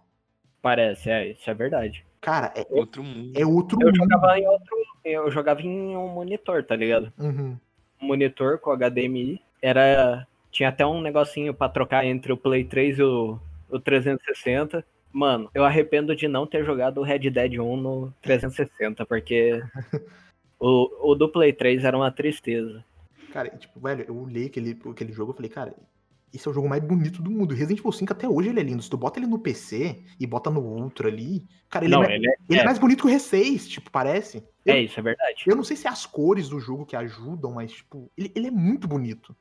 Parece, é, isso é verdade. Cara, é, Outro mundo. é outro Eu mundo. jogava em outro. Eu jogava em um monitor, tá ligado? Uhum. Um monitor com HDMI. Era. Tinha até um negocinho pra trocar entre o Play 3 e o, o 360. Mano, eu arrependo de não ter jogado o Red Dead 1 no 360, porque o, o do Play 3 era uma tristeza. Cara, tipo, velho, eu olhei aquele, aquele jogo e falei, cara, esse é o jogo mais bonito do mundo. Resident Evil 5 até hoje ele é lindo. Se tu bota ele no PC e bota no Ultra ali, cara, ele, não, é, mais, ele é, ele é é, mais bonito que o R6, tipo, parece. Eu, é isso, é verdade. eu não sei se é as cores do jogo que ajudam, mas, tipo, ele, ele é muito bonito.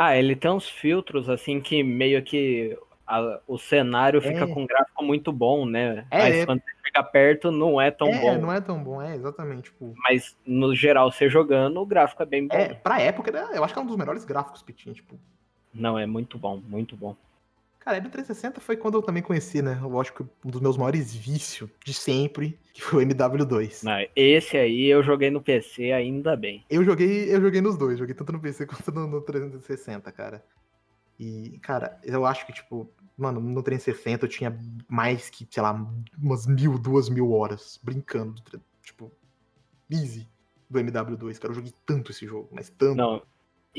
Ah, ele tem uns filtros assim que meio que a- o cenário fica É. com um gráfico muito bom, né? É, Mas é. quando você fica perto não é tão é, bom. não é tão bom, é, exatamente, tipo... Mas no geral, você jogando, o gráfico é bem bom. É, pra época, era- eu acho que é um dos melhores gráficos que tinha, tipo... Não, é muito bom, muito bom. Cara, M360 foi quando eu também conheci, né? Eu acho que um dos meus maiores vícios de sempre, que foi o MW2. Não, esse aí eu joguei no PC ainda bem. Eu joguei, eu joguei nos dois, joguei tanto no PC quanto no, no 360, cara. E, cara, eu acho que, tipo, mano, no 360 eu tinha mais que, sei lá, umas mil, duas mil horas brincando. Tipo, easy do MW2, cara. Eu joguei tanto esse jogo, mas tanto. Não,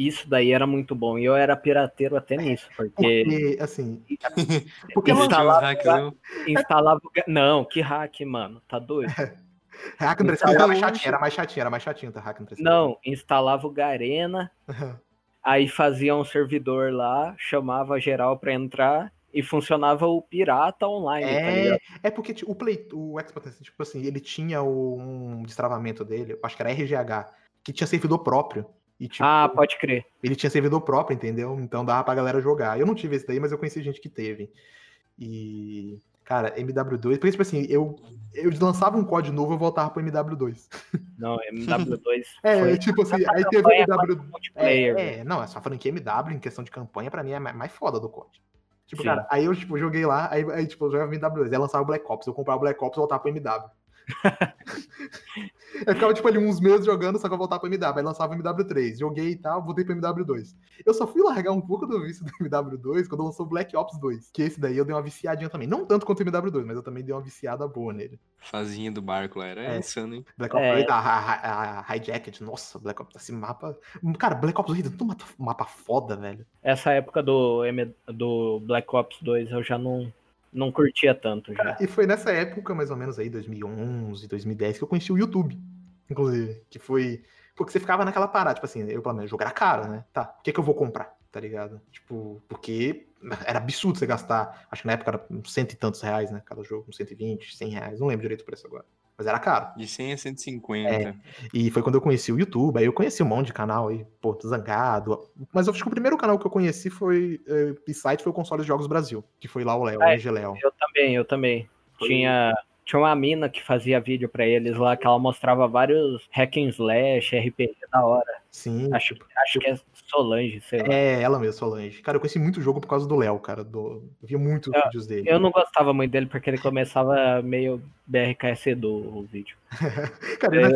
isso daí era muito bom. E eu era pirateiro até nisso, porque. Porque, assim. Porque instalava, hacks, né? instalava. Não, que hack, mano. Tá doido? Hack no 360 era mais chatinho, era mais chatinho, era mais chatinho, tá? Hack no 360. Não, instalava o Garena, aí fazia um servidor lá, chamava geral pra entrar e funcionava o pirata online, tá É, é porque tipo, o Play, o Xbox, tipo assim, ele tinha um destravamento dele, acho que era RGH, que tinha servidor próprio. E, tipo, Ah, pode crer. ele tinha servidor próprio, entendeu? Então dava pra galera jogar. Eu não tive esse daí, mas eu conheci gente que teve. E, cara, MW2, porque, tipo assim, eu, eu lançava um código novo, eu voltava pro MW2. Não, MW2 É, foi tipo assim, aí teve o MW. É, é, não, essa franquia MW em questão de campanha, pra mim, é mais foda do COD. Tipo, Sim. cara, aí eu, tipo, joguei lá, aí, aí tipo, eu jogava MW2, aí lançava o Black Ops, eu comprava o Black Ops e voltava pro MW. eu ficava, tipo, ali uns meses jogando, só que eu voltava pro MW, aí lançava o MW3, joguei e tal, voltei pro MW2. Eu só fui largar um pouco do vício do MW2 quando lançou o Black Ops 2, que esse daí eu dei uma viciadinha também. Não tanto quanto o MW2, mas eu também dei uma viciada boa nele. Fazinha do barco lá, era É. insano, hein? Black Ops É. 2, a, a, a Hijacked, nossa, Black Ops, esse mapa... Cara, Black Ops 2 é tanto mapa, mapa foda, velho. Essa época do, M- do Black Ops 2 eu já não, não curtia tanto já. E foi nessa época, mais ou menos aí, 2011, 2010, que eu conheci o YouTube, inclusive. Que foi. Porque você ficava naquela parada, tipo assim, eu, pelo menos, jogo era caro, né? Tá, o que, que eu vou comprar? Tá ligado? Tipo, porque era absurdo você gastar, acho que na época era uns cento e tantos reais, né? Cada jogo, uns 120, 100 reais, não lembro direito o preço agora. Mas era caro. De 100 a 150. É. E foi quando eu conheci o YouTube, aí eu conheci um monte de canal aí, pô, Zangado. Mas eu acho que o primeiro canal que eu conheci foi, eh, e site foi o Console Jogos Brasil, que foi lá o Léo, o É. EG Léo. Eu também, eu também. Foi- Tinha, tinha uma mina que fazia vídeo pra eles lá, que ela mostrava vários hack and slash, RPG da hora. Sim, Acho, acho que é Solange, sei lá. É, ela mesmo, Solange. Cara, eu conheci muito jogo por causa do Léo, cara. Do... Eu via muitos vídeos dele. Eu não gostava muito dele porque ele começava meio BRKS do o vídeo. Cara, eu,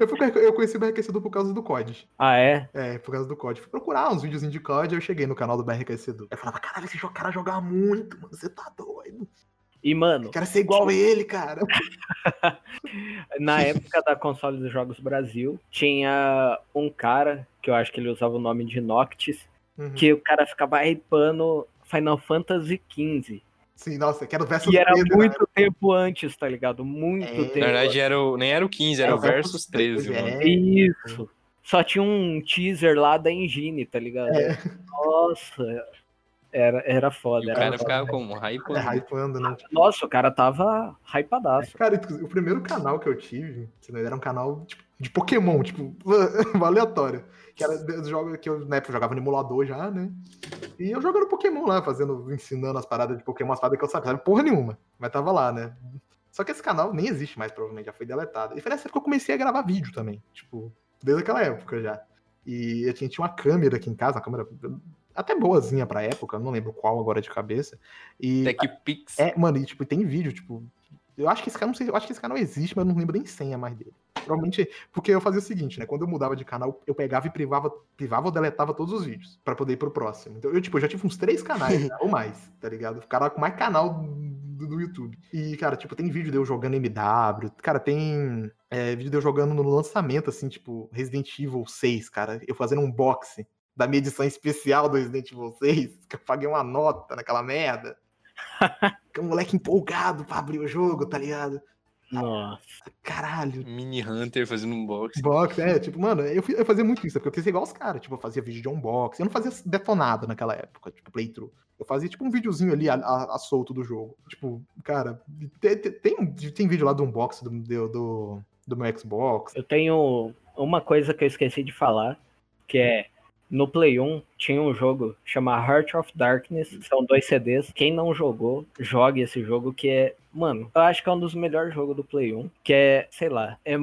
eu, fui- eu conheci o BRQC por causa do COD. Ah, é? É, por causa do COD. Fui procurar uns videozinhos de COD, eu cheguei no canal do BRQC. Eu falava, caralho, esse cara joga muito, mano. Você tá doido. E, mano, Eu quero ser igual ele, cara. na época da console dos Jogos Brasil, tinha um cara, que eu acho que ele usava o nome de Noctis, Uhum. que o cara ficava hypando Final Fantasy XV. Sim, nossa, quero versus E era Pedro, né? muito tempo antes, tá ligado? Muito É. tempo. Na verdade, era o, nem era o 15, era É, o Versus 13, é. mano. Isso. Só tinha um teaser lá da Engine, tá ligado? É. Nossa, era, era E foda. o Era cara ficava como? Hypando. É, hypando, né? Nossa, o cara tava hypadaço. Cara, inclusive, o primeiro canal que eu tive, era um canal tipo, de Pokémon, tipo, aleatório. Que era dos jogos que eu, na época, eu jogava no emulador já, né? E eu jogando Pokémon lá, fazendo, ensinando as paradas de Pokémon, as paradas que eu sabia, sabe porra nenhuma. Mas tava lá, né? Só que esse canal nem existe mais, provavelmente, já foi deletado. E foi nessa época que eu comecei a gravar vídeo também. Tipo, desde aquela época já. E eu tinha, tinha uma câmera aqui em casa, uma câmera até boazinha pra época, não lembro qual agora de cabeça. E TechPix. é, mano, e tipo, tem vídeo, tipo. Eu acho que esse canal, não sei, eu acho que esse canal existe, mas eu não lembro nem senha mais dele. Provavelmente, porque eu fazia o seguinte, né? Quando eu mudava de canal, eu pegava e privava, privava ou deletava todos os vídeos pra poder ir pro próximo. Então, eu, tipo, eu já tive uns três canais, né, ou mais, tá ligado? Ficaram com mais canal do, do YouTube. E, cara, tipo, tem vídeo de eu jogando MW, cara, tem é, vídeo de eu jogando no lançamento, assim, tipo, Resident Evil 6, cara, eu fazendo um unboxing da minha edição especial do Resident Evil 6, que eu paguei uma nota naquela merda. Que um moleque empolgado pra abrir o jogo, tá ligado? Nossa. Caralho. Mini Hunter fazendo um box. Box, é, tipo, mano, eu, eu fazia muito isso, porque eu queria ser igual os caras, tipo, eu fazia vídeo de unboxing, eu não fazia detonado naquela época, tipo, playthrough. Eu fazia, tipo, um videozinho ali a, a- a solto do jogo. Tipo, cara, tem, tem, tem- tem vídeo lá do unboxing do, do, do, do meu Xbox. Eu tenho uma coisa que eu esqueci de falar, que é no Play 1 tinha um jogo chamado Heart of Darkness, são dois CDs. Quem não jogou, jogue esse jogo que é, mano, eu acho que é um dos melhores jogos do Play 1, que é, sei lá, é,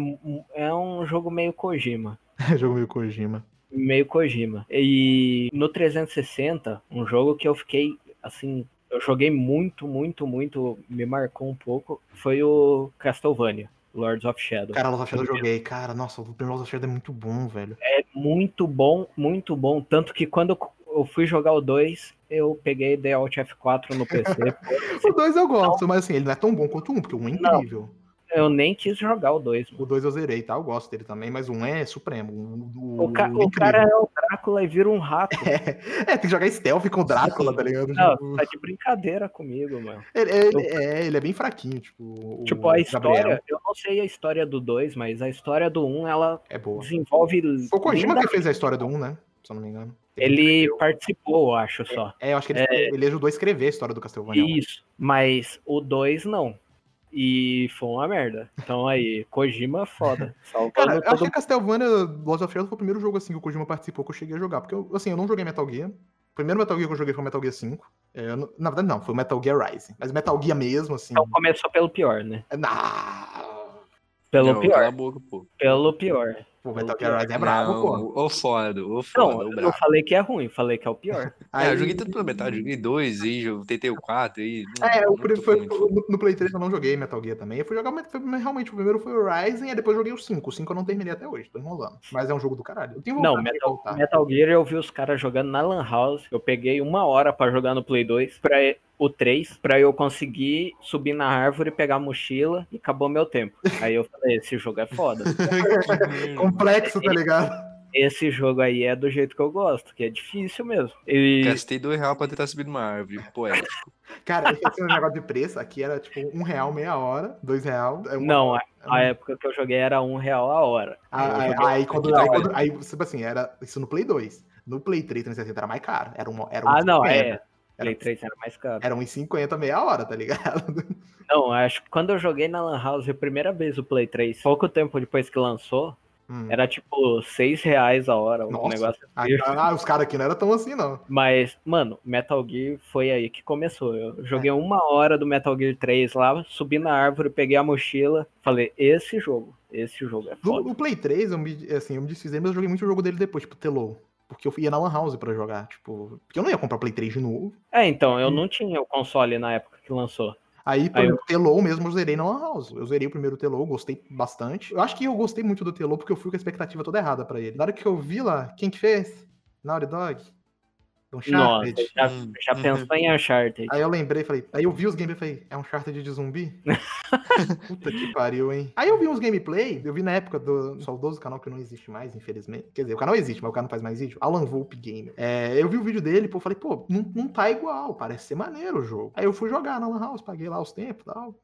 é um jogo meio Kojima. jogo meio Kojima. meio Kojima. E no 360, um jogo que eu fiquei assim, eu joguei muito, muito, muito, me marcou um pouco, foi o Castlevania. Lords of Shadow. Cara, Lords of Shadow eu joguei. Cara, nossa, o primeiro Lords of Shadow é muito bom, velho. É muito bom, muito bom. Tanto que quando eu fui jogar o 2, eu peguei The Alt F4 no PC. o 2 eu gosto, mas assim, ele não é tão bom quanto o 1, porque o 1 é incrível. Não. Eu nem quis jogar o 2. O 2 eu zerei, tá? Eu gosto dele também, mas o 1 é supremo. O, o, ca o cara é o Drácula e vira um rato. É, é tem que jogar stealth com o Drácula, tá ligado? Não, tipo... tá de brincadeira comigo, mano. Ele, ele, é, ele é bem fraquinho, tipo. Tipo, a história, Gabriel. eu não sei a história do 2, mas a história do 1, ela é boa. desenvolve. Foi o Kojima que fez a história do 1, né? Se eu não me engano. Ele, ele participou, eu acho só. É, eu acho que ele, é... ele ajudou a escrever a história do Castlevania. Isso, mas o 2 não. E foi uma merda. Então aí, Kojima foda. Cara, eu todo... acho que Castlevania Lost of Shadow foi o primeiro jogo assim que o Kojima participou que eu cheguei a jogar. Porque eu, assim, eu não joguei Metal Gear. O primeiro Metal Gear que eu joguei foi o Metal Gear 5. É, na verdade, não, foi o Metal Gear Rising. Mas Metal Gear mesmo, assim. Então começou pelo pior, né? Nah. Pelo não, pior. Boca, pelo pior. O Metal Gear Rising é brabo, não, pô. O foda, o foda. Não, eu falei que é ruim, falei que é o pior. É, eu joguei tudo pela metade, joguei dois aí, tentei o 4 aí. É, o primeiro foi, no, no, Play 3 eu não joguei Metal Gear também. Eu fui jogar, foi, realmente, o primeiro foi o Rising, e depois joguei o 5. O 5 eu não terminei até hoje, tô enrolando. Mas é um jogo do caralho. Eu tenho não, Metal, Metal Gear eu vi os caras jogando na Lan House. Eu peguei uma hora pra jogar no Play 2 pra o 3 para eu conseguir subir na árvore, pegar a mochila e acabou meu tempo. Aí eu falei, esse jogo é foda. Complexo, tá ligado? Esse jogo aí é do jeito que eu gosto, que é difícil mesmo. E... Gastei dois reais pra tentar subir numa árvore, poético. Cara, esse é um negócio de preço, aqui era tipo um real meia hora, dois real. É Não, a, a, época que eu joguei era um real a hora. Ah, aí, aí, quando, aí, quando, aí, tipo assim, era isso no Play 2. No Play 3 360 era mais caro. Era um, era um ah, não, é. Play 3 era mais caro. Era 1,50 meia hora, tá ligado? Não, acho que quando eu joguei na Lan House a primeira vez o Play 3, pouco tempo depois que lançou, hum. era tipo 6 reais a hora, um Nossa. negócio assim. Ah, os caras aqui não eram tão assim, não. Mas, mano, Metal Gear foi aí que começou. Eu joguei é. uma hora do Metal Gear 3 lá, subi na árvore, peguei a mochila, falei, esse jogo, esse jogo é foda. No, Play 3, eu me, assim, eu me desfiz, mas eu joguei muito jogo dele depois, tipo, Telou porque eu ia na Lan House pra jogar, tipo, porque eu não ia comprar Play 3 de novo. É, então, eu não tinha o console na época que lançou. Aí, por exemplo, eu... Telou mesmo eu zerei na Lan House. Eu zerei o primeiro Telou, gostei bastante. Eu acho que eu gostei muito do Telou porque eu fui com a expectativa toda errada para ele. Na hora que eu vi lá, quem que fez? Naughty Dog. Uncharted. Nossa, já, já uhum. pensou em Uncharted. Aí eu lembrei, falei, aí eu vi os gameplays e falei, é Uncharted de zumbi? Puta que pariu, hein? Aí eu vi uns gameplay, eu vi na época do saudoso canal que não existe mais, infelizmente. Quer dizer, o canal existe, mas o canal não faz mais vídeo. Alan Volpe Gamer. É, eu vi o vídeo dele, pô, falei, pô, não, não tá igual, parece ser maneiro o jogo. Aí eu fui jogar na Lan House, paguei lá os tempos e tal.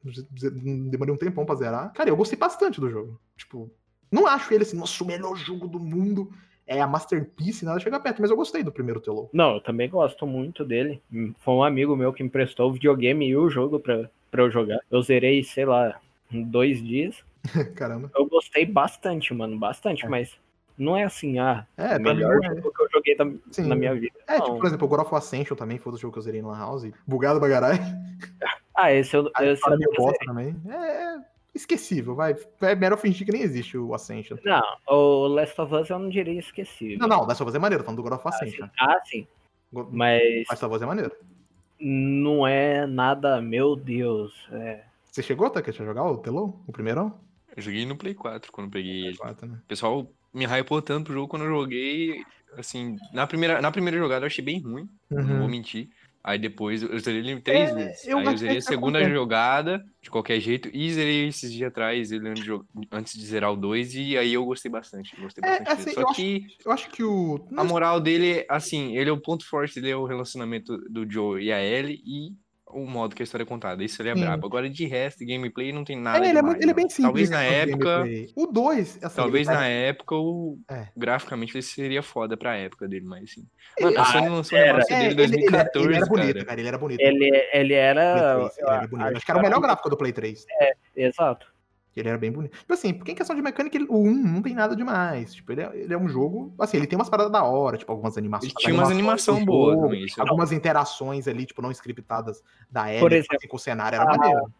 Demorei um tempão pra zerar. Cara, eu gostei bastante do jogo. Tipo, não acho ele assim, nossa, o melhor jogo do mundo é a masterpiece, nada chega perto, mas eu gostei do primeiro Telo. Não, eu também gosto muito dele. Foi um amigo meu que emprestou o videogame e o jogo pra, pra eu jogar. Eu zerei, sei lá, dois dias. Caramba. Eu gostei bastante, mano, bastante, é. mas não é assim, ah, é, o melhor é. jogo que eu joguei da, na minha vida. É, tipo, por exemplo, o God of Ascension também foi do jogo que eu zerei no House. Bugado bagarai. Ah, esse eu, esse eu, eu também. É, é esquecível, vai. É melhor fingir que nem existe o Ascension. Não, o Last of Us eu não diria esquecível. Não, não, Last of Us é maneiro, falando do God of ah, Ascension. Ah, sim. Mas. Last of Us é maneiro. Não é nada, meu Deus. É... Você chegou que a jogar o Telon, o primeiro? Eu joguei no Play 4 quando peguei ele. 4, né? O pessoal me hypou tanto pro jogo quando eu joguei. Assim, na primeira, na primeira jogada eu achei bem ruim, uhum. não vou mentir. Aí depois eu zerei ele três é, vezes. Eu aí eu zerei a segunda jogada, de qualquer jeito, e zerei esses dias atrás, ele antes de zerar o 2, e aí eu gostei bastante. Gostei é, bastante assim, Só que. Acho, eu acho que o. A moral dele, assim, ele é o ponto forte dele é o relacionamento do Joe e a Ellie, e o modo que a história é contada. Isso ele é Sim. brabo. Agora, de resto, gameplay não tem nada. É, ele, demais, é, ele é bem simples. Talvez na época. O 2, assim, Talvez na época, o... É. graficamente, ele seria foda pra época dele, mas assim. Mano, a Sony lançou o remaster dele em 2014. Ele, ele, era bonito, cara. cara. Ele era bonito. Ele, ele era. 3, ele era bonito. Acho que era o melhor gráfico do Play 3. É, exato. Ele era bem bonito. Tipo assim, porque em questão de mecânica, ele, o 1 não tem nada demais. Tipo, ele é, ele é um jogo. Assim, ele tem umas paradas da hora, tipo, algumas animações. Ele tinha umas animações boas Algumas interações ali, tipo, não scriptadas da Ellie, Por exemplo, assim, com o cenário, era maneiro.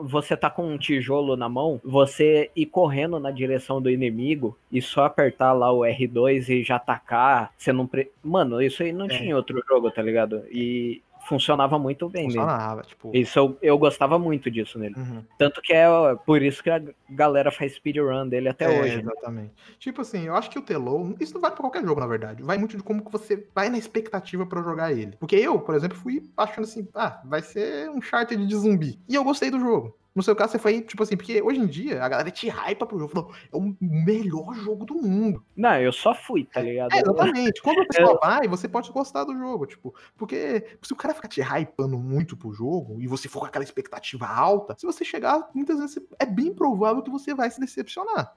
você tá com um tijolo na mão, você ir correndo na direção do inimigo e só apertar lá o R2 e já atacar, você não. Pre... Mano, isso aí não É. tinha em outro jogo, tá ligado? E funcionava muito bem. Funcionava, tipo. Isso eu, eu gostava muito disso nele. Uhum. Tanto que é ó, por isso que a galera faz speedrun dele até É, hoje. né? Exatamente. Tipo assim, eu acho que o Telou, isso não vale pra qualquer jogo, na verdade. Vai muito de como que você vai na expectativa pra jogar ele. Porque eu, por exemplo, fui achando assim, ah, vai ser um charter de zumbi. E eu gostei do jogo. No seu caso, você foi, tipo assim, porque hoje em dia a galera te hypa pro jogo. Falou, é o melhor jogo do mundo. Não, eu só fui, tá ligado? É, exatamente. Quando você só vai, você pode gostar do jogo, tipo, porque se o cara ficar te hypando muito pro jogo e você for com aquela expectativa alta, se você chegar, muitas vezes é bem provável que você vai se decepcionar.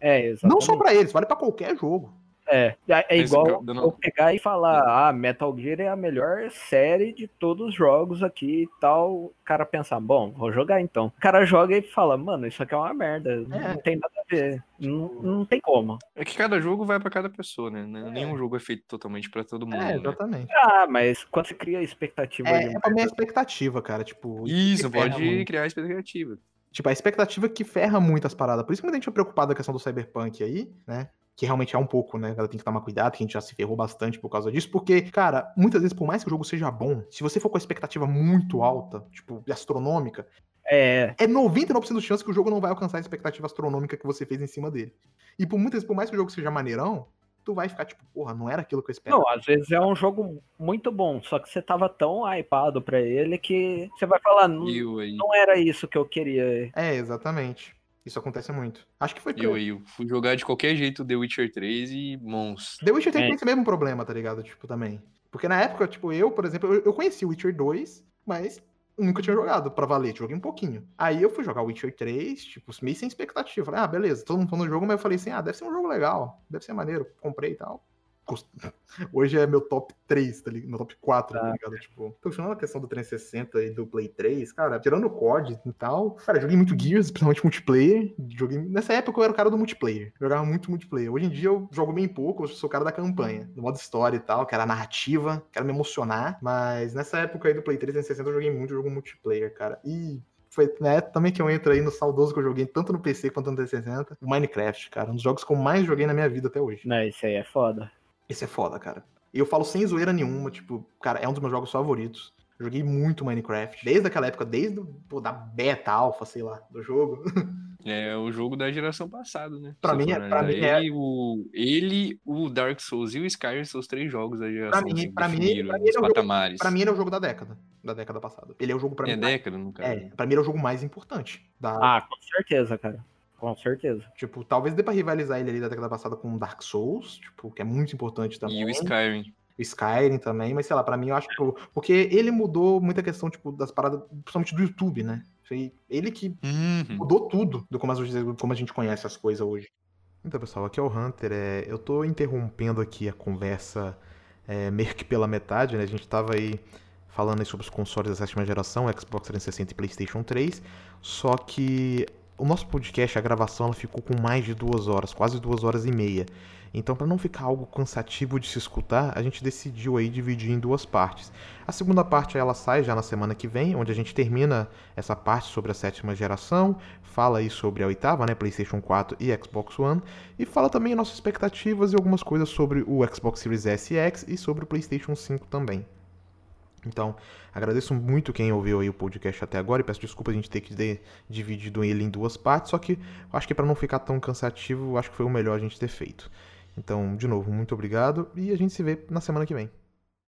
É, exatamente. Não só pra eles, vale pra qualquer jogo. É, é é igual dando- eu pegar e falar, ah, Metal Gear é a melhor série de todos os jogos aqui e tal. O cara pensar, bom, vou jogar então. O cara joga e fala, mano, isso aqui é uma merda, É. não tem nada a ver, não, não tem como. É que cada jogo vai pra cada pessoa, né? Nenhum jogo é feito totalmente pra todo mundo. É, né? exatamente. Ah, mas quando você cria expectativa É, de é pra minha expectativa, cara. Tipo, Isso, ferra pode muito. criar expectativa. Tipo, a expectativa que ferra muito as paradas. Por isso que muita gente é preocupado com a questão do Cyberpunk aí, né? Que realmente é um pouco, né? Ela tem que tomar cuidado, que a gente já se ferrou bastante por causa disso. Porque, cara, muitas vezes, por mais que o jogo seja bom, se você for com a expectativa muito alta, tipo, astronômica, É, é 99% de chance que o jogo não vai alcançar a expectativa astronômica que você fez em cima dele. E por muitas vezes, por mais que o jogo seja maneirão, tu vai ficar tipo, porra, não era aquilo que eu esperava. não, às vezes é um jogo muito bom, só que você tava tão hypado pra ele que você vai falar, não, não era isso que eu queria. É, exatamente. Isso acontece muito. Acho que foi eu aí, eu fui jogar de qualquer jeito The Witcher 3 e monstro. The Witcher tem É. esse mesmo problema, tá ligado? Tipo, também. Porque na época, tipo, eu, por exemplo, eu, eu conheci o Witcher 2, mas nunca tinha jogado pra valer, joguei um pouquinho. Aí eu fui jogar o Witcher 3, tipo, meio sem expectativa. Falei, ah, beleza, todo mundo falando do jogo, mas eu falei assim, ah, deve ser um jogo legal, deve ser maneiro, comprei e tal. Hoje é meu top 3, tá ligado? Meu top 4, tá Tá. ligado? Tipo, tô funcionando a questão do 360 e do Play 3, cara, tirando o COD e tal. Cara, joguei muito Gears, principalmente multiplayer. Joguei... Nessa época eu era o cara do multiplayer. Jogava muito multiplayer. Hoje em dia eu jogo bem pouco, eu sou o cara da campanha, do modo história e tal, que era narrativa, quero me emocionar. Mas nessa época aí do Play 3 e 360 eu joguei muito jogo multiplayer, cara. E foi né, também que eu entro aí no saudoso que eu joguei tanto no PC quanto no 360. O Minecraft, cara. Um dos jogos que eu mais joguei na minha vida até hoje. Não, isso aí é foda. Esse é foda, cara. E eu falo sem zoeira nenhuma, tipo, cara, é um dos meus jogos favoritos. Joguei muito Minecraft. Desde aquela época, desde pô, da beta, alfa, sei lá, do jogo. É o jogo da geração passada, né? Pra mim é- pra mim ele, o, ele, o Dark Souls e o Skyrim são os três jogos da geração mim- assim, pra mim- pra mim ele é o jogo- patamares. Pra mim, ele é o jogo da década. Da década passada. Ele é o jogo, pra é mim. mais- década, no caso. É, pra mim, ele é o jogo mais importante. Da, Ah, com certeza, cara. Com certeza. Tipo, talvez dê pra rivalizar ele ali da década passada com Dark Souls, tipo, que é muito importante também. E o Skyrim. o Skyrim também, mas sei lá, pra mim eu acho que. Porque ele mudou muita questão, tipo, das paradas, principalmente do YouTube, né? Foi ele que Uhum. mudou tudo do como a gente, como a gente conhece as coisas hoje. Então, pessoal, aqui é o Hunter. É, eu tô interrompendo aqui a conversa é, meio que pela metade, né? A gente tava aí falando aí sobre os consoles da sétima geração, Xbox 360 e PlayStation 3. Só que o nosso podcast, a gravação, ela ficou com mais de duas horas, quase duas horas e meia. Então, para não ficar algo cansativo de se escutar, a gente decidiu aí dividir em duas partes. A segunda parte ela sai já na semana que vem, onde a gente termina essa parte sobre a sétima geração, fala aí sobre a oitava, né, PlayStation 4 e Xbox One, e fala também nossas expectativas e algumas coisas sobre o Xbox Series S e X e sobre o PlayStation 5 também. Então, agradeço muito quem ouviu aí o podcast até agora e peço desculpa a gente ter que ter dividido ele em duas partes, só que acho que para não ficar tão cansativo, acho que foi o melhor a gente ter feito. Então, de novo, muito obrigado e a gente se vê na semana que vem.